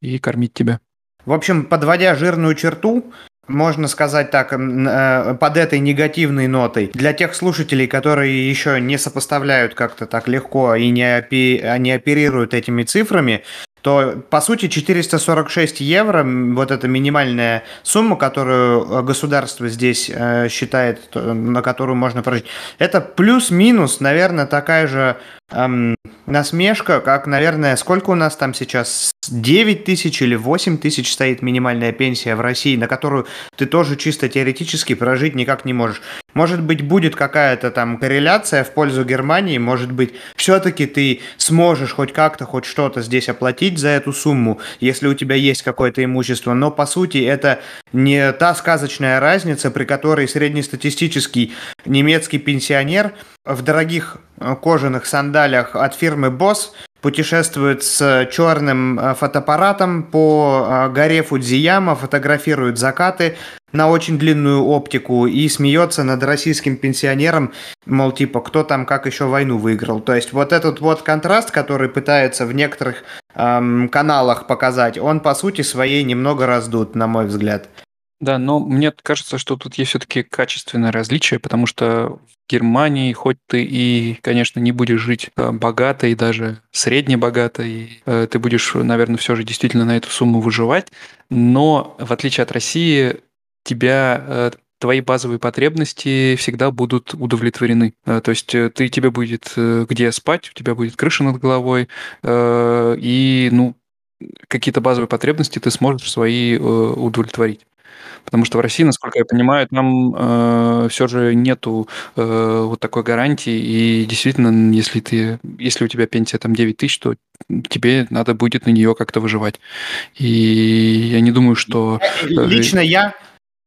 Speaker 2: и кормить тебя.
Speaker 3: В общем, подводя жирную черту, можно сказать так, э, под этой негативной нотой, для тех слушателей, которые еще не сопоставляют как-то так легко и не, опи, не оперируют этими цифрами, то, по сути, 446 евро, вот эта минимальная сумма, которую э, государство здесь э, считает, на которую можно прожить, это плюс-минус, наверное, такая же эм, насмешка, как, наверное, сколько у нас там сейчас, 9 тысяч или 8 тысяч стоит минимальная пенсия в России, на которую ты тоже чисто теоретически прожить никак не можешь. Может быть, будет какая-то там корреляция в пользу Германии, может быть, все-таки ты сможешь хоть как-то, хоть что-то здесь оплатить за эту сумму, если у тебя есть какое-то имущество, но по сути это не та сказочная разница, при которой среднестатистический немецкий пенсионер в дорогих э, кожаных сандалях от фирмы Boss путешествует с черным э, фотоаппаратом по э, горе Фудзияма, фотографирует закаты на очень длинную оптику и смеется над российским пенсионером, мол, типа, кто там как еще войну выиграл. То есть вот этот вот контраст, который пытается в некоторых эм, каналах показать, он по сути своей немного раздут, на мой взгляд.
Speaker 2: Да, но мне кажется, что тут есть все-таки качественное различие, потому что в Германии, хоть ты и, конечно, не будешь жить э, богато и даже средне богато, и э, ты будешь, наверное, все же действительно на эту сумму выживать, но в отличие от России, тебя э, твои базовые потребности всегда будут удовлетворены. То есть ты, тебе будет где спать, у тебя будет крыша над головой, и ну, какие-то базовые потребности ты сможешь свои удовлетворить. Потому что в России, насколько я понимаю, там э, все же нету э, вот такой гарантии. И действительно, если ты, если у тебя пенсия там 9 тысяч, то тебе надо будет на нее как-то выживать. И я не думаю, что...
Speaker 3: Лично я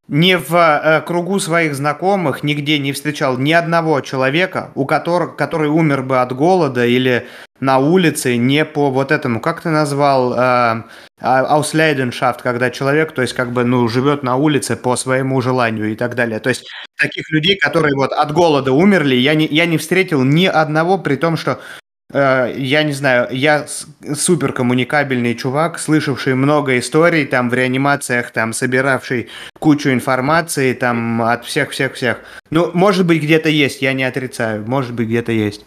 Speaker 3: не в э, кругу своих знакомых нигде не встречал ни одного человека, у которого, который умер бы от голода или на улице не по вот этому, как ты назвал, э, ауслейденшафт, когда человек, то есть как бы, ну, живет на улице по своему желанию и так далее. То есть таких людей, которые вот от голода умерли, я не, я не встретил ни одного, при том, что я не знаю, я супер коммуникабельный чувак, слышавший много историй там в реанимациях, там собиравший кучу информации там от всех-всех-всех. Ну, может быть, где-то есть, я не отрицаю, может быть, где-то есть.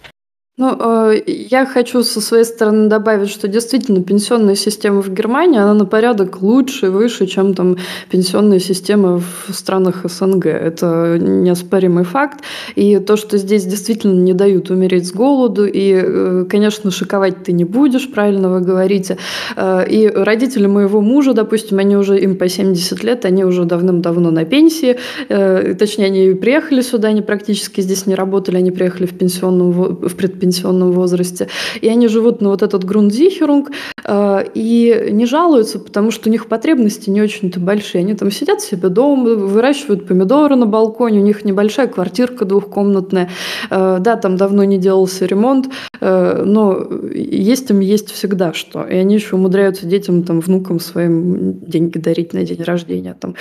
Speaker 1: Ну, э, я хочу со своей стороны добавить, что действительно пенсионная система в Германии, она на порядок лучше выше, чем там пенсионная система в странах СНГ. Это неоспоримый факт. И то, что здесь действительно не дают умереть с голоду, и, э, конечно, шиковать ты не будешь, правильно вы говорите. Э, и родители моего мужа, допустим, они уже, им по 70 лет, они уже давным-давно на пенсии, точнее, они приехали сюда, они практически здесь не работали, они приехали в пенсионном, в предпенсионном пенсионном возрасте. И они живут на вот этот грунтзихерунг э, и не жалуются, потому что у них потребности не очень-то большие. Они там сидят себе дома, выращивают помидоры на балконе, у них небольшая квартирка двухкомнатная. Э, да, там давно не делался ремонт, э, но есть им есть всегда что. И они еще умудряются детям, там, внукам своим деньги дарить на день рождения, там,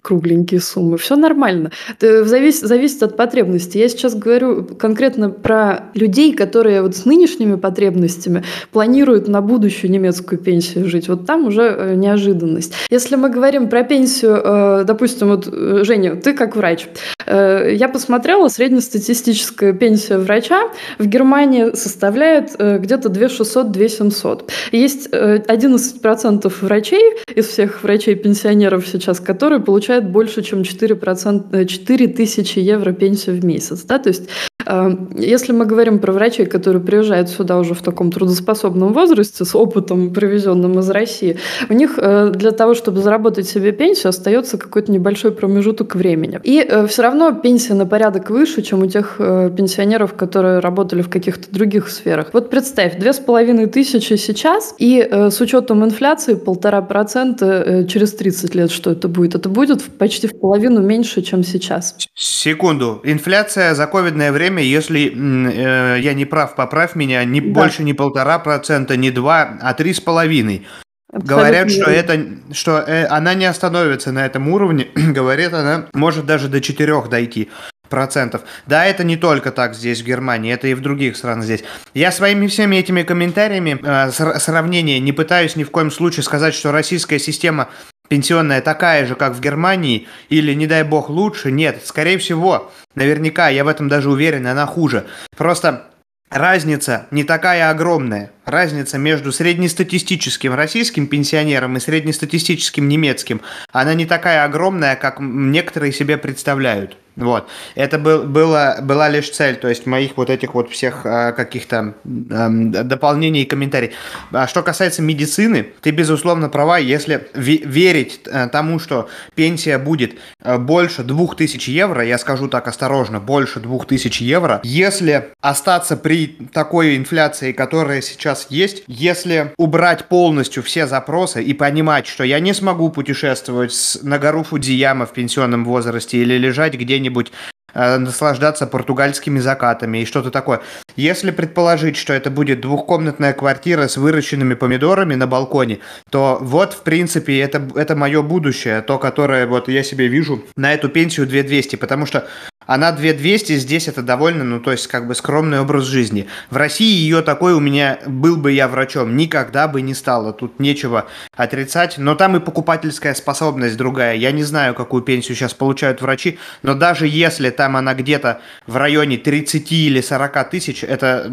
Speaker 1: кругленькие суммы. Все нормально. Это зависит, зависит от потребностей. Я сейчас говорю конкретно про людей, которые вот с нынешними потребностями планируют на будущую немецкую пенсию жить. Вот там уже э, неожиданность. Если мы говорим про пенсию, э, допустим, вот, э, Женя, ты как врач. Я посмотрела, среднестатистическая пенсия врача в Германии составляет где-то 2600-2700. Есть 11% врачей из всех врачей-пенсионеров сейчас, которые получают больше, чем 4%, 4 тысячи евро пенсию в месяц. Да? То есть если мы говорим про врачей, которые приезжают сюда уже в таком трудоспособном возрасте, с опытом, привезенным из России, у них э, для того, чтобы заработать себе пенсию, остается какой-то небольшой промежуток времени. И э, все равно пенсия на порядок выше, чем у тех э, пенсионеров, которые работали в каких-то других сферах. Вот представь, две с половиной тысячи сейчас, и с учетом инфляции полтора процента через 30 лет, что это будет? Это будет почти в половину меньше, чем сейчас.
Speaker 3: Секунду. Инфляция за ковидное время время, если э, я не прав, поправь меня, не да. больше не полтора процента, не два, а три с половиной. Говорят, что это, что э, она не остановится на этом уровне. Говорит, она может даже до четырех дойти процентов. Да, это не только так здесь, в Германии, это и в других странах здесь. Я своими всеми этими комментариями, э, сравнения, не пытаюсь ни в коем случае сказать, что российская система пенсионная такая же, как в Германии, или, не дай бог, лучше. Нет, скорее всего, наверняка, я в этом даже уверен, она хуже. Просто разница не такая огромная. Разница между среднестатистическим российским пенсионером и среднестатистическим немецким, она не такая огромная, как некоторые себе представляют. Вот. Это был, было, была лишь цель, то есть моих вот этих вот всех э, каких-то э, дополнений и комментариев. А что касается медицины, ты безусловно права, если верить э, тому, что пенсия будет э, больше 2000 евро, я скажу так осторожно, больше 2000 евро, если остаться при такой инфляции, которая сейчас есть, если убрать полностью все запросы и понимать, что я не смогу путешествовать с, на гору Фудзияма в пенсионном возрасте или лежать где-нибудь где-нибудь э, наслаждаться португальскими закатами и что-то такое. Если предположить, что это будет двухкомнатная квартира с выращенными помидорами на балконе, то вот, в принципе, это, это мое будущее, то, которое вот я себе вижу на эту пенсию 2200, потому что она 2200, здесь это довольно, ну, то есть, как бы скромный образ жизни. В России ее такой у меня, был бы я врачом, никогда бы не стало. Тут нечего отрицать. Но там и покупательская способность другая. Я не знаю, какую пенсию сейчас получают врачи, но даже если там она где-то в районе 30 или 40 тысяч, это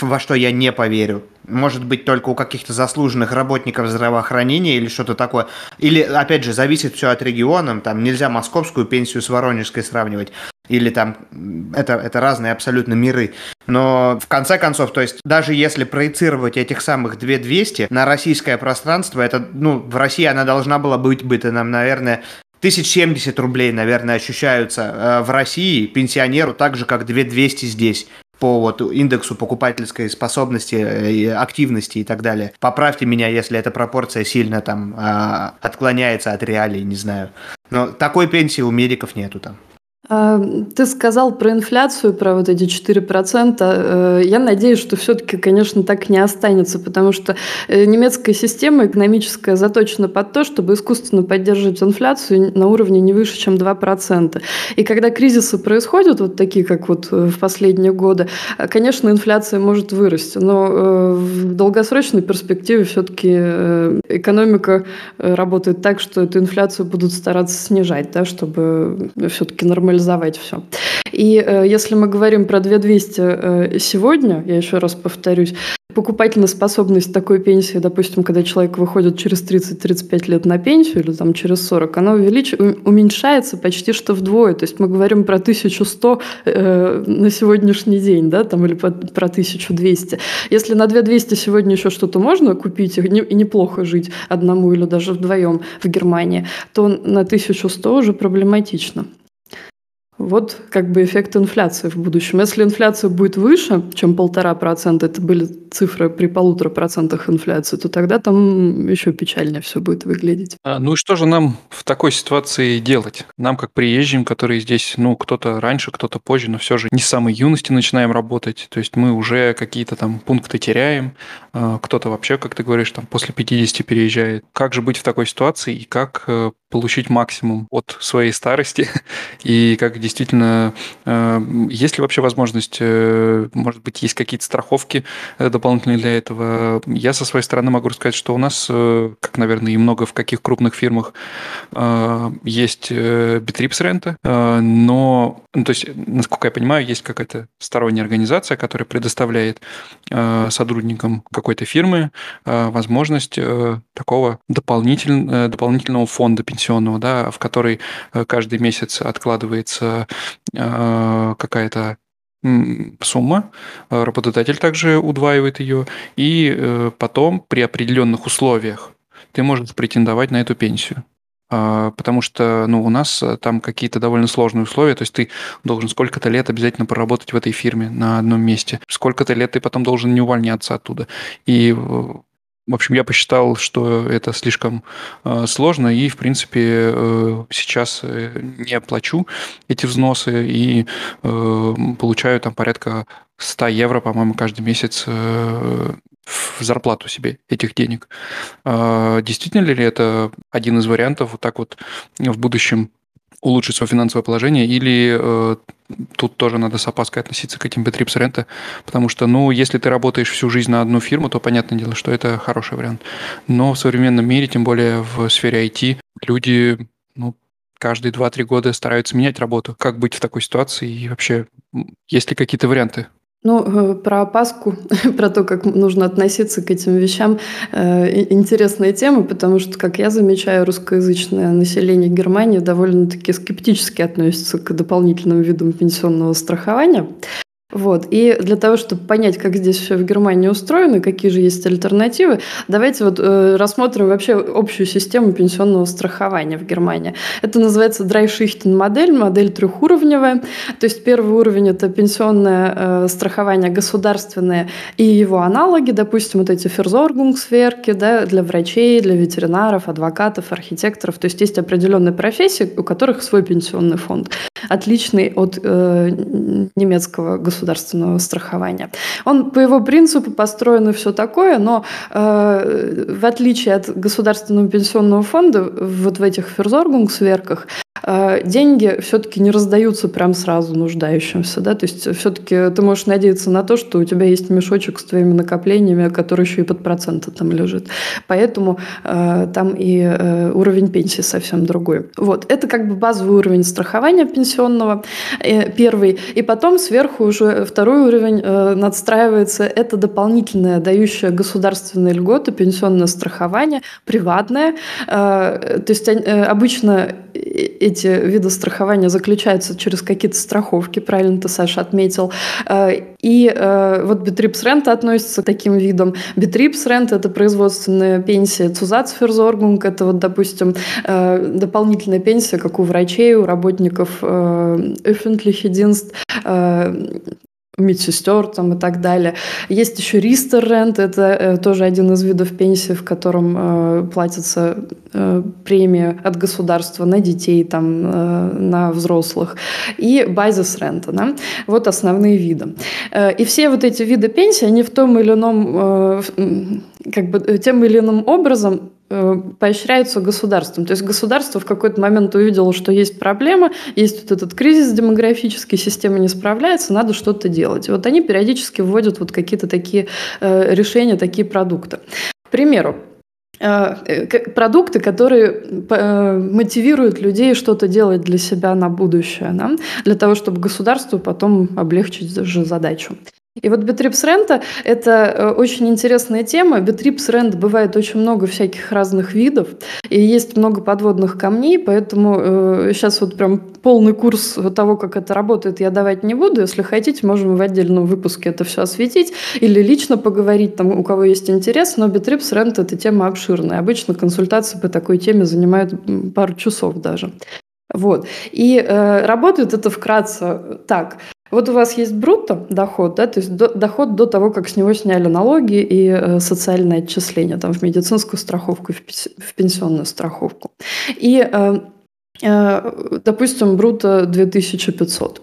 Speaker 3: во что я не поверю. может быть только у каких-то заслуженных работников здравоохранения или что-то такое. Или, опять же, зависит все от региона, там нельзя московскую пенсию с воронежской сравнивать. Или там это, это разные абсолютно миры. Но в конце концов, то есть даже если проецировать этих самых 2200 на российское пространство, это, ну, в России она должна была быть бы, это нам, наверное, 1070 рублей, наверное, ощущаются э, в России пенсионеру так же, как 2200 здесь по вот индексу покупательской способности, э, активности и так далее. Поправьте меня, если эта пропорция сильно там э, отклоняется от реалий, не знаю. Но такой пенсии у медиков нету там.
Speaker 1: А, ты сказал про инфляцию, про вот эти 4%. Э, я надеюсь, что все-таки, конечно, так не останется, потому что э, немецкая система экономическая заточена под то, чтобы искусственно поддерживать инфляцию на уровне не выше, чем 2%. И когда кризисы происходят, вот такие, как вот э, в последние годы, конечно, инфляция может вырасти, но в долгосрочной перспективе все-таки экономика работает так, что эту инфляцию будут стараться снижать, да, чтобы все-таки нормализовать нормализовать все. И э, если мы говорим про 2200 э, сегодня, я еще раз повторюсь, покупательная способность такой пенсии, допустим, когда человек выходит через 30-35 лет на пенсию или там через 40, она увелич... уменьшается почти что вдвое. То есть мы говорим про 1100 э, на сегодняшний день, да, там, или про, про 1200. Если на 2200 сегодня еще что-то можно купить и, не, и неплохо жить одному или даже вдвоем в Германии, то на 1100 уже проблематично. Вот как бы эффект инфляции в будущем. Если инфляция будет выше, чем полтора процента, это были цифры при полутора процентах инфляции, то тогда там еще печальнее все будет выглядеть.
Speaker 2: А, ну и что же нам в такой ситуации делать? Нам, как приезжим, которые здесь, ну, кто-то раньше, кто-то позже, но все же не с самой юности начинаем работать, то есть мы уже какие-то там пункты теряем, а, кто-то вообще, как ты говоришь, там после 50 переезжает. Как же быть в такой ситуации и как э, получить максимум от своей старости и как действительно э, есть ли вообще возможность, э, может быть, есть какие-то страховки э, дополнительные для этого. Я со своей стороны могу сказать, что у нас, как, наверное, и много в каких крупных фирмах, есть Bittreps рента, но, ну, то есть, насколько я понимаю, есть какая-то сторонняя организация, которая предоставляет сотрудникам какой-то фирмы возможность такого дополнительного, дополнительного фонда пенсионного, да, в который каждый месяц откладывается Э, какая-то сумма, э, работодатель также удваивает ее, и э, потом при определенных условиях ты можешь претендовать на эту пенсию. А, потому что ну, у нас там какие-то довольно сложные условия, то есть ты должен сколько-то лет обязательно проработать в этой фирме на одном месте, сколько-то лет ты потом должен не увольняться оттуда. И в общем, я посчитал, что это слишком э, сложно, и, в принципе, э, сейчас э, не оплачу эти взносы и э, получаю там порядка 100 евро, по-моему, каждый месяц э, в зарплату себе этих денег. Э, действительно ли это один из вариантов вот так вот в будущем улучшить свое финансовое положение, или э, тут тоже надо с опаской относиться к этим бетрипс рента, потому что, ну, если ты работаешь всю жизнь на одну фирму, то понятное дело, что это хороший вариант. Но в современном мире, тем более в сфере IT, люди, ну, каждые 2-3 года стараются менять работу. Как быть в такой ситуации и вообще, есть ли какие-то варианты?
Speaker 1: Ну, э, про опаску, про то, как нужно относиться к этим вещам, э, интересная тема, потому что, как я замечаю, русскоязычное население Германии довольно-таки скептически относится к дополнительным видам пенсионного страхования. Вот. И для того, чтобы понять, как здесь все в Германии устроено, какие же есть альтернативы, давайте вот э, рассмотрим вообще общую систему пенсионного страхования в Германии. Это называется Драйшихтен модель, модель трехуровневая. То есть первый уровень – это пенсионное э, страхование государственное и его аналоги, допустим, вот эти ферзоргунгсверки да, для врачей, для ветеринаров, адвокатов, архитекторов. То есть есть определенные профессии, у которых свой пенсионный фонд, отличный от э, немецкого государственного страхования. Он по его принципу построен и все такое, но э, в отличие от государственного пенсионного фонда, вот в этих ферзоргунгсверках деньги все-таки не раздаются прям сразу нуждающимся, да, то есть все-таки ты можешь надеяться на то, что у тебя есть мешочек с твоими накоплениями, который еще и под проценты там лежит. Поэтому э, там и э, уровень пенсии совсем другой. Вот, это как бы базовый уровень страхования пенсионного, э, первый, и потом сверху уже второй уровень э, надстраивается, это дополнительное, дающее государственные льготы, пенсионное страхование, приватное, э, то есть э, обычно эти виды страхования заключаются через какие-то страховки, правильно ты, Саша, отметил. Э, и э, вот Betriebsrente относится к таким видам. Битрипс рента – это производственная пенсия, Zusatzversorgung – это вот, допустим, э, дополнительная пенсия, как у врачей, у работников öffentliche Dienst, медсестер там и так далее. Есть еще Riester-Rente, это э, тоже один из видов пенсии, в котором э, платится э, премия от государства на детей, там, э, на взрослых. И базис рента. Да? Вот основные виды. Э, и все вот эти виды пенсии, они в том или ином, э, как бы, э, тем или иным образом поощряются государством. То есть государство в какой-то момент увидело, что есть проблема, есть вот этот кризис демографический, система не справляется, надо что-то делать. И вот они периодически вводят вот какие-то такие э, решения, такие продукты. К примеру, э, продукты, которые мотивируют людей что-то делать для себя на будущее, да? для того, чтобы государству потом облегчить же задачу. И вот Betriebsrente – это э, очень интересная тема. Betriebsrente бывает очень много всяких разных видов, и есть много подводных камней, поэтому э, сейчас вот прям полный курс того, как это работает, я давать не буду. Если хотите, можем в отдельном выпуске это все осветить или лично поговорить, там, у кого есть интерес, но Betriebsrente – это тема обширная. Обычно консультации по такой теме занимают пару часов даже. Вот. И э, работает это вкратце так. Вот у вас есть брутто доход, да, то есть до, доход до того, как с него сняли налоги и э, социальные отчисления, там, в медицинскую страховку, в, в пенсионную страховку. И, э, э, допустим, брутто 2500.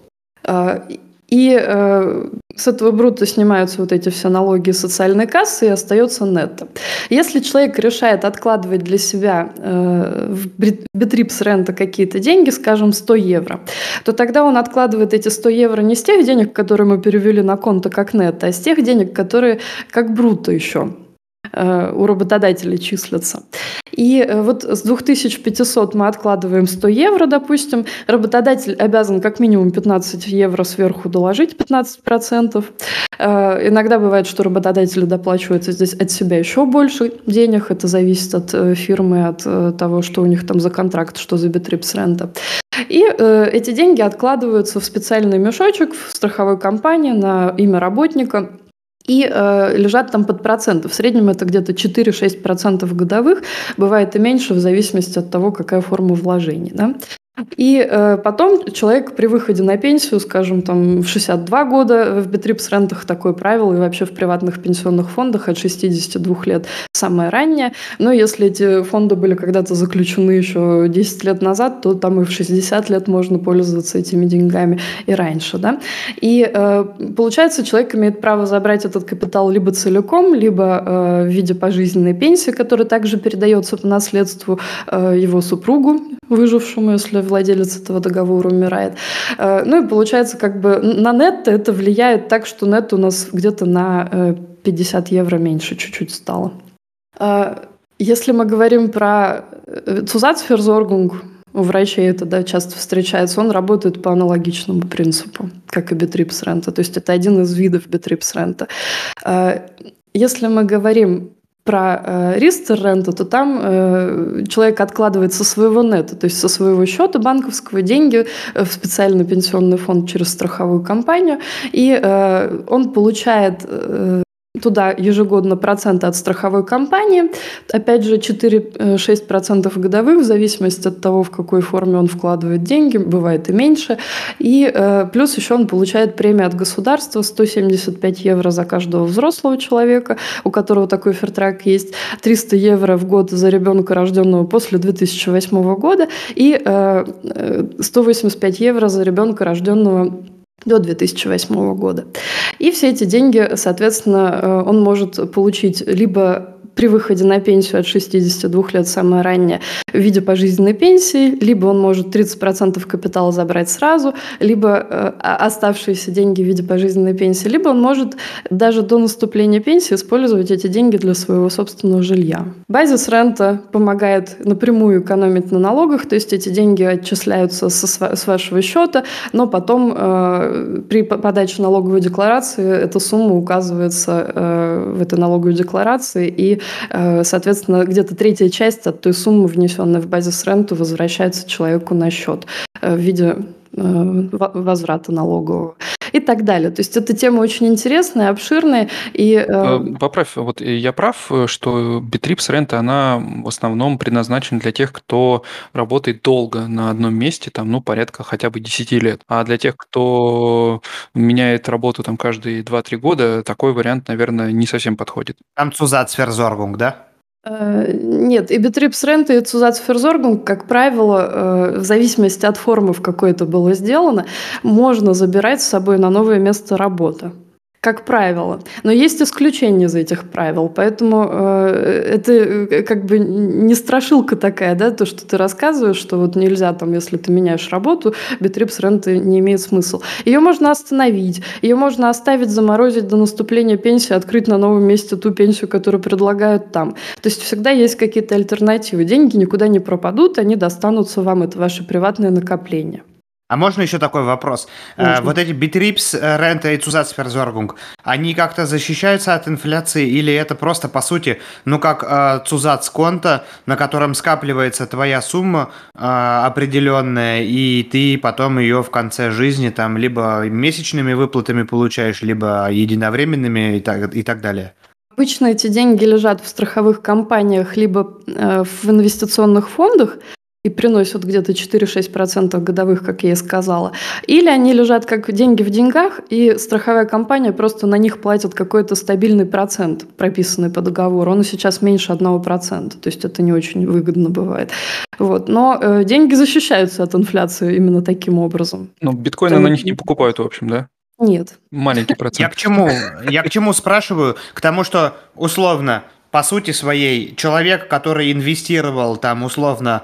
Speaker 1: И э, с этого брута снимаются вот эти все налоги социальной кассы и остается нетто. Если человек решает откладывать для себя э, в Betriebsrente какие-то деньги, скажем, 100 евро, то тогда он откладывает эти 100 евро не с тех денег, которые мы перевели на Konto как нетто, а с тех денег, которые как бруто еще. Э, у работодателей числятся. И э, вот с 2500 мы откладываем 100 евро, допустим. Работодатель обязан как минимум 15 евро сверху доложить, 15%. Э, иногда бывает, что работодатели доплачивают здесь от себя еще больше денег. Это зависит от фирмы, от того, что у них там за контракт, что за Betriebsrente. И э, эти деньги откладываются в специальный мешочек в страховой компании на имя работника – и э, лежат там под проценты. В среднем это где-то 4-6% годовых, бывает и меньше в зависимости от того, какая форма вложений. Да? И э, потом человек при выходе на пенсию, скажем, там в 62 года, в Betriebsrent ах такое правило, и вообще в приватных пенсионных фондах от 62 лет самое раннее. Но если эти фонды были когда-то заключены еще 10 лет назад, то там и в 60 лет можно пользоваться этими деньгами и раньше. Да? И э, получается, человек имеет право забрать этот капитал либо целиком, либо э, в виде пожизненной пенсии, которая также передается по наследству э, его супругу, выжившему, если владелец этого договора умирает. Э, ну и получается, как бы на нет это влияет так, что нет у нас где-то на 50 э, евро меньше чуть-чуть стало. Э, если мы говорим про Zusatzversorgung, у врачей это да, часто встречается, он работает по аналогичному принципу, как и Betriebsrente. То есть это один из видов Betriebsrente. Если мы говорим про э, Riester-Rent у, то там э, человек откладывает со своего нета, то есть со своего счета банковского деньги в специальный пенсионный фонд через страховую компанию, и э, он получает э, туда ежегодно проценты от страховой компании. Опять же, 4-6% годовых, в зависимости от того, в какой форме он вкладывает деньги, бывает и меньше. И э, плюс еще он получает премию от государства 175 евро за каждого взрослого человека, у которого такой фертрак есть, 300 евро в год за ребенка, рожденного после 2008 года, и э, 185 э, евро за ребенка, рожденного до 2008 года. И все эти деньги, соответственно, э, он может получить либо при выходе на пенсию от 62 лет самое раннее в виде пожизненной пенсии, либо он может 30% капитала забрать сразу, либо э, оставшиеся деньги в виде пожизненной пенсии, либо он может даже до наступления пенсии использовать эти деньги для своего собственного жилья. Базис рента помогает напрямую экономить на налогах, то есть эти деньги отчисляются со, с вашего счета, но потом э, при подаче налоговой декларации эта сумма указывается э, в этой налоговой декларации, и, соответственно, где-то третья часть от той суммы, внесенной в базис ренту, возвращается человеку на счет э, в виде э, возврата налогового и так далее. То есть эта тема очень интересная, обширная. И, э...
Speaker 2: э поправь, вот я прав, что Bittreps рента, она в основном предназначена для тех, кто работает долго на одном месте, там, ну, порядка хотя бы 10 лет. А для тех, кто меняет работу там каждые 2-3 года, такой вариант, наверное, не совсем подходит.
Speaker 3: Там Цузацверзоргунг, да?
Speaker 1: Э, нет, и Betriebsrente, и Zusatzversorgung, как правило, э, в зависимости от формы, в какой это было сделано, можно забирать с собой на новое место работы как правило. Но есть исключения из этих правил, поэтому э, это э, как бы не страшилка такая, да, то, что ты рассказываешь, что вот нельзя там, если ты меняешь работу, битрипс ренты не имеет смысла. Ее можно остановить, ее можно оставить, заморозить до наступления пенсии, открыть на новом месте ту пенсию, которую предлагают там. То есть всегда есть какие-то альтернативы. Деньги никуда не пропадут, они достанутся вам, это ваше приватное накопление.
Speaker 3: А можно еще такой вопрос? Э, можно. Вот эти битрипс, э, рента и Цузацверзоргунг, они как-то защищаются от инфляции или это просто, по сути, ну как э, Цузацконто, на котором скапливается твоя сумма э, определенная, и ты потом ее в конце жизни там либо месячными выплатами получаешь, либо единовременными и так, и так далее?
Speaker 1: Обычно эти деньги лежат в страховых компаниях либо э, в инвестиционных фондах, и приносят где-то 4-6% годовых, как я и сказала. Или они лежат как деньги в деньгах, и страховая компания просто на них платит какой-то стабильный процент, прописанный по договору. Он сейчас меньше 1%, то есть это не очень выгодно бывает. Вот. Но э, деньги защищаются от инфляции именно таким образом.
Speaker 2: Ну, биткоины Там... на них не покупают, в общем, да?
Speaker 1: Нет.
Speaker 2: Маленький процент.
Speaker 3: Я к чему? Я к чему спрашиваю? К тому, что условно, по сути своей, человек, который инвестировал там условно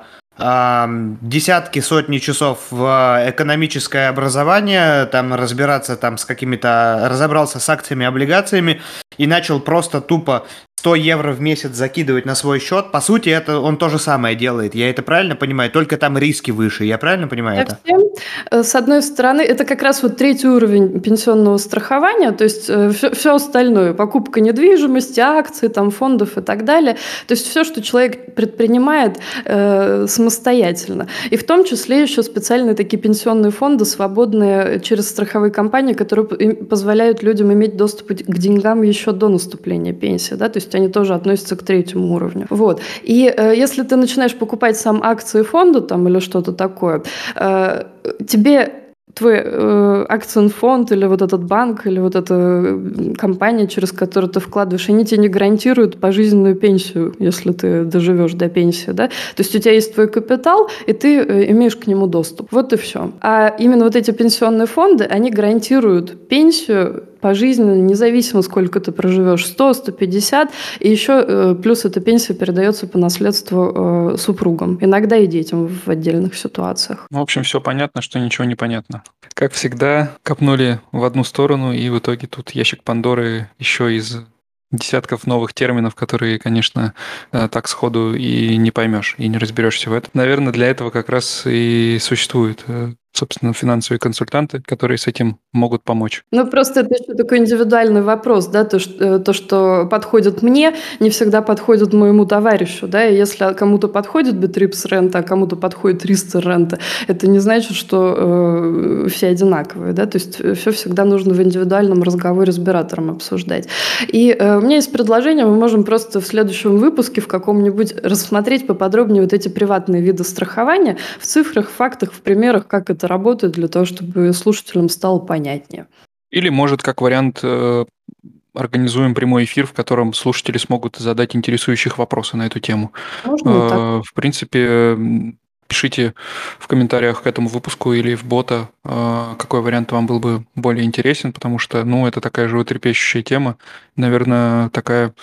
Speaker 3: десятки, сотни часов в экономическое образование, там разбираться там с какими-то, разобрался с акциями, облигациями и начал просто тупо 100 евро в месяц закидывать на свой счет, по сути, это он то же самое делает. Я это правильно понимаю? Только там риски выше. Я правильно понимаю
Speaker 1: Совсем. это? Э, с одной стороны, это как раз вот третий уровень пенсионного страхования, то есть все, э, все остальное, покупка недвижимости, акций, там, фондов и так далее. То есть все, что человек предпринимает э, самостоятельно. И в том числе еще специальные такие пенсионные фонды, свободные через страховые компании, которые позволяют людям иметь доступ к деньгам еще до наступления пенсии. Да? То есть есть они тоже относятся к третьему уровню. Вот. И э, если ты начинаешь покупать сам акции фонда там или что-то такое, э, тебе твой э, акцион фонд или вот этот банк или вот эта компания, через которую ты вкладываешь, они тебе не гарантируют пожизненную пенсию, если ты доживешь до пенсии, да? То есть у тебя есть твой капитал, и ты э, имеешь к нему доступ. Вот и все. А именно вот эти пенсионные фонды, они гарантируют пенсию пожизненно, независимо, сколько ты проживешь, 100, 150, и еще э, плюс эта пенсия передается по наследству э, супругам, иногда и детям в отдельных ситуациях.
Speaker 2: В общем, все понятно, что ничего не понятно. Как всегда, копнули в одну сторону, и в итоге тут ящик Пандоры еще из десятков новых терминов, которые, конечно, э, так сходу и не поймешь, и не разберешься в этом. Наверное, для этого как раз и существует собственно, финансовые консультанты, которые с этим могут помочь.
Speaker 1: Ну, просто это еще такой индивидуальный вопрос, да, то, что, э, то, что подходит мне, не всегда подходит моему товарищу, да, и если кому-то подходит Betriebsrente, а кому-то подходит Riester-Rente, это не значит, что э, все одинаковые, да, то есть э, все всегда нужно в индивидуальном разговоре с оператором обсуждать. И э, у меня есть предложение, мы можем просто в следующем выпуске в каком-нибудь рассмотреть поподробнее вот эти приватные виды страхования в цифрах, фактах, в примерах, как это работает для того, чтобы слушателям стало понятнее.
Speaker 2: Или, может, как вариант, э, организуем прямой эфир, в котором слушатели смогут задать интересующих вопросы на эту тему. Можно э, В принципе, пишите в комментариях к этому выпуску или в бота, э, какой вариант вам был бы более интересен, потому что, ну, это такая животрепещущая тема, наверное, такая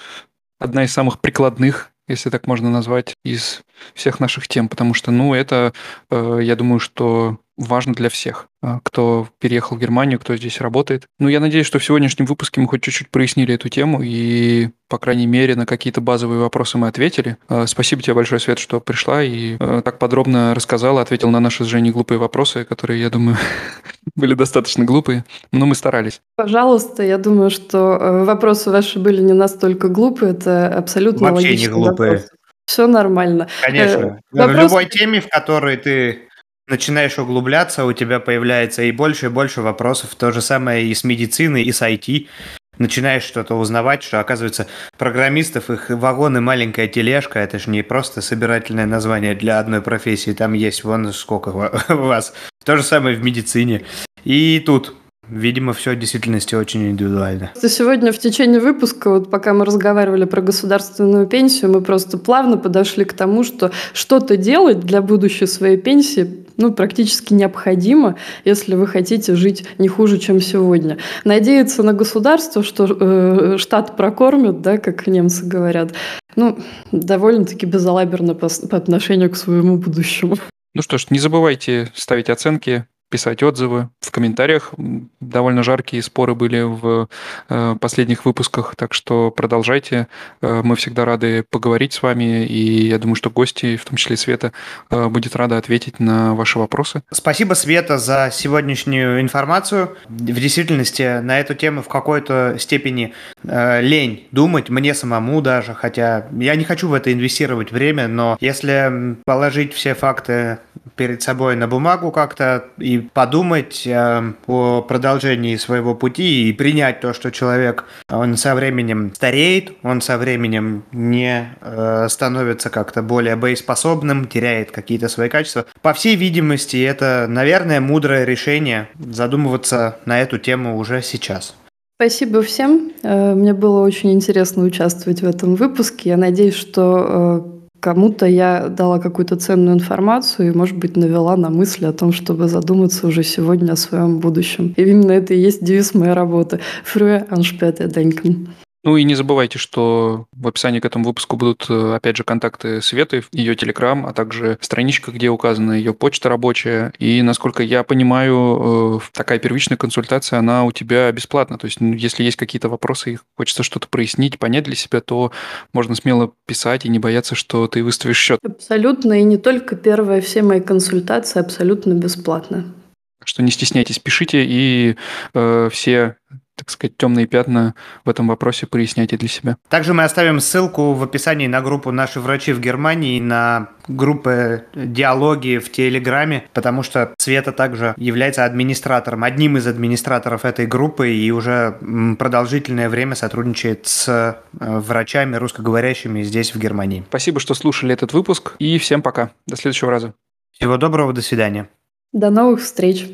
Speaker 2: одна из самых прикладных если так можно назвать, из всех наших тем, потому что, ну, это, я думаю, что важно для всех, э, кто переехал в Германию, кто здесь работает. Ну, я надеюсь, что в сегодняшнем выпуске мы хоть чуть-чуть прояснили эту тему и, по крайней мере, на какие-то базовые вопросы мы ответили. Э, спасибо тебе большое, Свет, что пришла и так подробно рассказала, ответила на наши с Женей глупые вопросы, которые, я думаю, были достаточно глупые, но мы старались.
Speaker 1: Пожалуйста, я думаю, что вопросы ваши были не настолько глупые, это абсолютно
Speaker 3: Вообще не глупые. Вопрос.
Speaker 1: Все нормально.
Speaker 3: Конечно. Э, вопрос... В любой теме, в которой ты начинаешь углубляться, у тебя появляется и больше и больше вопросов. То же самое и с медициной, и с IT. Начинаешь что-то узнавать, что, оказывается, программистов, их вагон и маленькая тележка, это же не просто собирательное название для одной профессии, там есть вон сколько у вас. То же самое в медицине. И тут Видимо, все в действительности очень индивидуально.
Speaker 1: Сегодня в течение выпуска, вот пока мы разговаривали про государственную пенсию, мы просто плавно подошли к тому, что что-то делать для будущей своей пенсии ну, практически необходимо, если вы хотите жить не хуже, чем сегодня. Надеяться на государство, что э, штат прокормит, да, как немцы говорят, ну, довольно-таки безалаберно по, по отношению к своему будущему.
Speaker 2: Ну что ж, не забывайте ставить оценки, писать отзывы в комментариях. Довольно жаркие споры были в э, последних выпусках, так что продолжайте. Э, мы всегда рады поговорить с вами, и я думаю, что гости, в том числе Света, э, будет рада ответить на ваши вопросы.
Speaker 3: Спасибо, Света, за сегодняшнюю информацию. В действительности на эту тему в какой-то степени лень думать, мне самому даже, хотя я не хочу в это инвестировать время, но если положить все факты перед собой на бумагу как-то и подумать э, о продолжении своего пути и принять то, что человек, он со временем стареет, он со временем не э, становится как-то более боеспособным, теряет какие-то свои качества. По всей видимости, это, наверное, мудрое решение задумываться на эту тему уже сейчас.
Speaker 1: Спасибо всем. Э, мне было очень интересно участвовать в этом выпуске. Я надеюсь, что кому-то я дала какую-то ценную информацию и, может быть, навела на мысли о том, чтобы задуматься уже сегодня о своем будущем. И именно это и есть девиз моей работы. An später denken.
Speaker 2: Ну и не забывайте, что в описании к этому выпуску будут, э, опять же, контакты Светы, ее телеграм, а также страничка, где указана ее почта рабочая. И, насколько я понимаю, э, такая первичная консультация, она у тебя бесплатна. То есть, ну, если есть какие-то вопросы и хочется что-то прояснить, понять для себя, то можно смело писать и не бояться, что ты выставишь счет.
Speaker 1: Абсолютно. И не только первая, все мои консультации абсолютно бесплатно.
Speaker 2: Что не стесняйтесь, пишите, и э, все так сказать, темные пятна в этом вопросе проясняйте для себя.
Speaker 3: Также мы оставим ссылку в описании на группу «Наши врачи в Германии», на группы диалоги в Телеграме, потому что Света также является администратором, одним из администраторов этой группы и уже продолжительное время сотрудничает с э, врачами русскоговорящими здесь, в Германии.
Speaker 2: Спасибо, что слушали этот выпуск, и всем пока. До следующего раза.
Speaker 3: Всего доброго, до свидания.
Speaker 1: До новых встреч.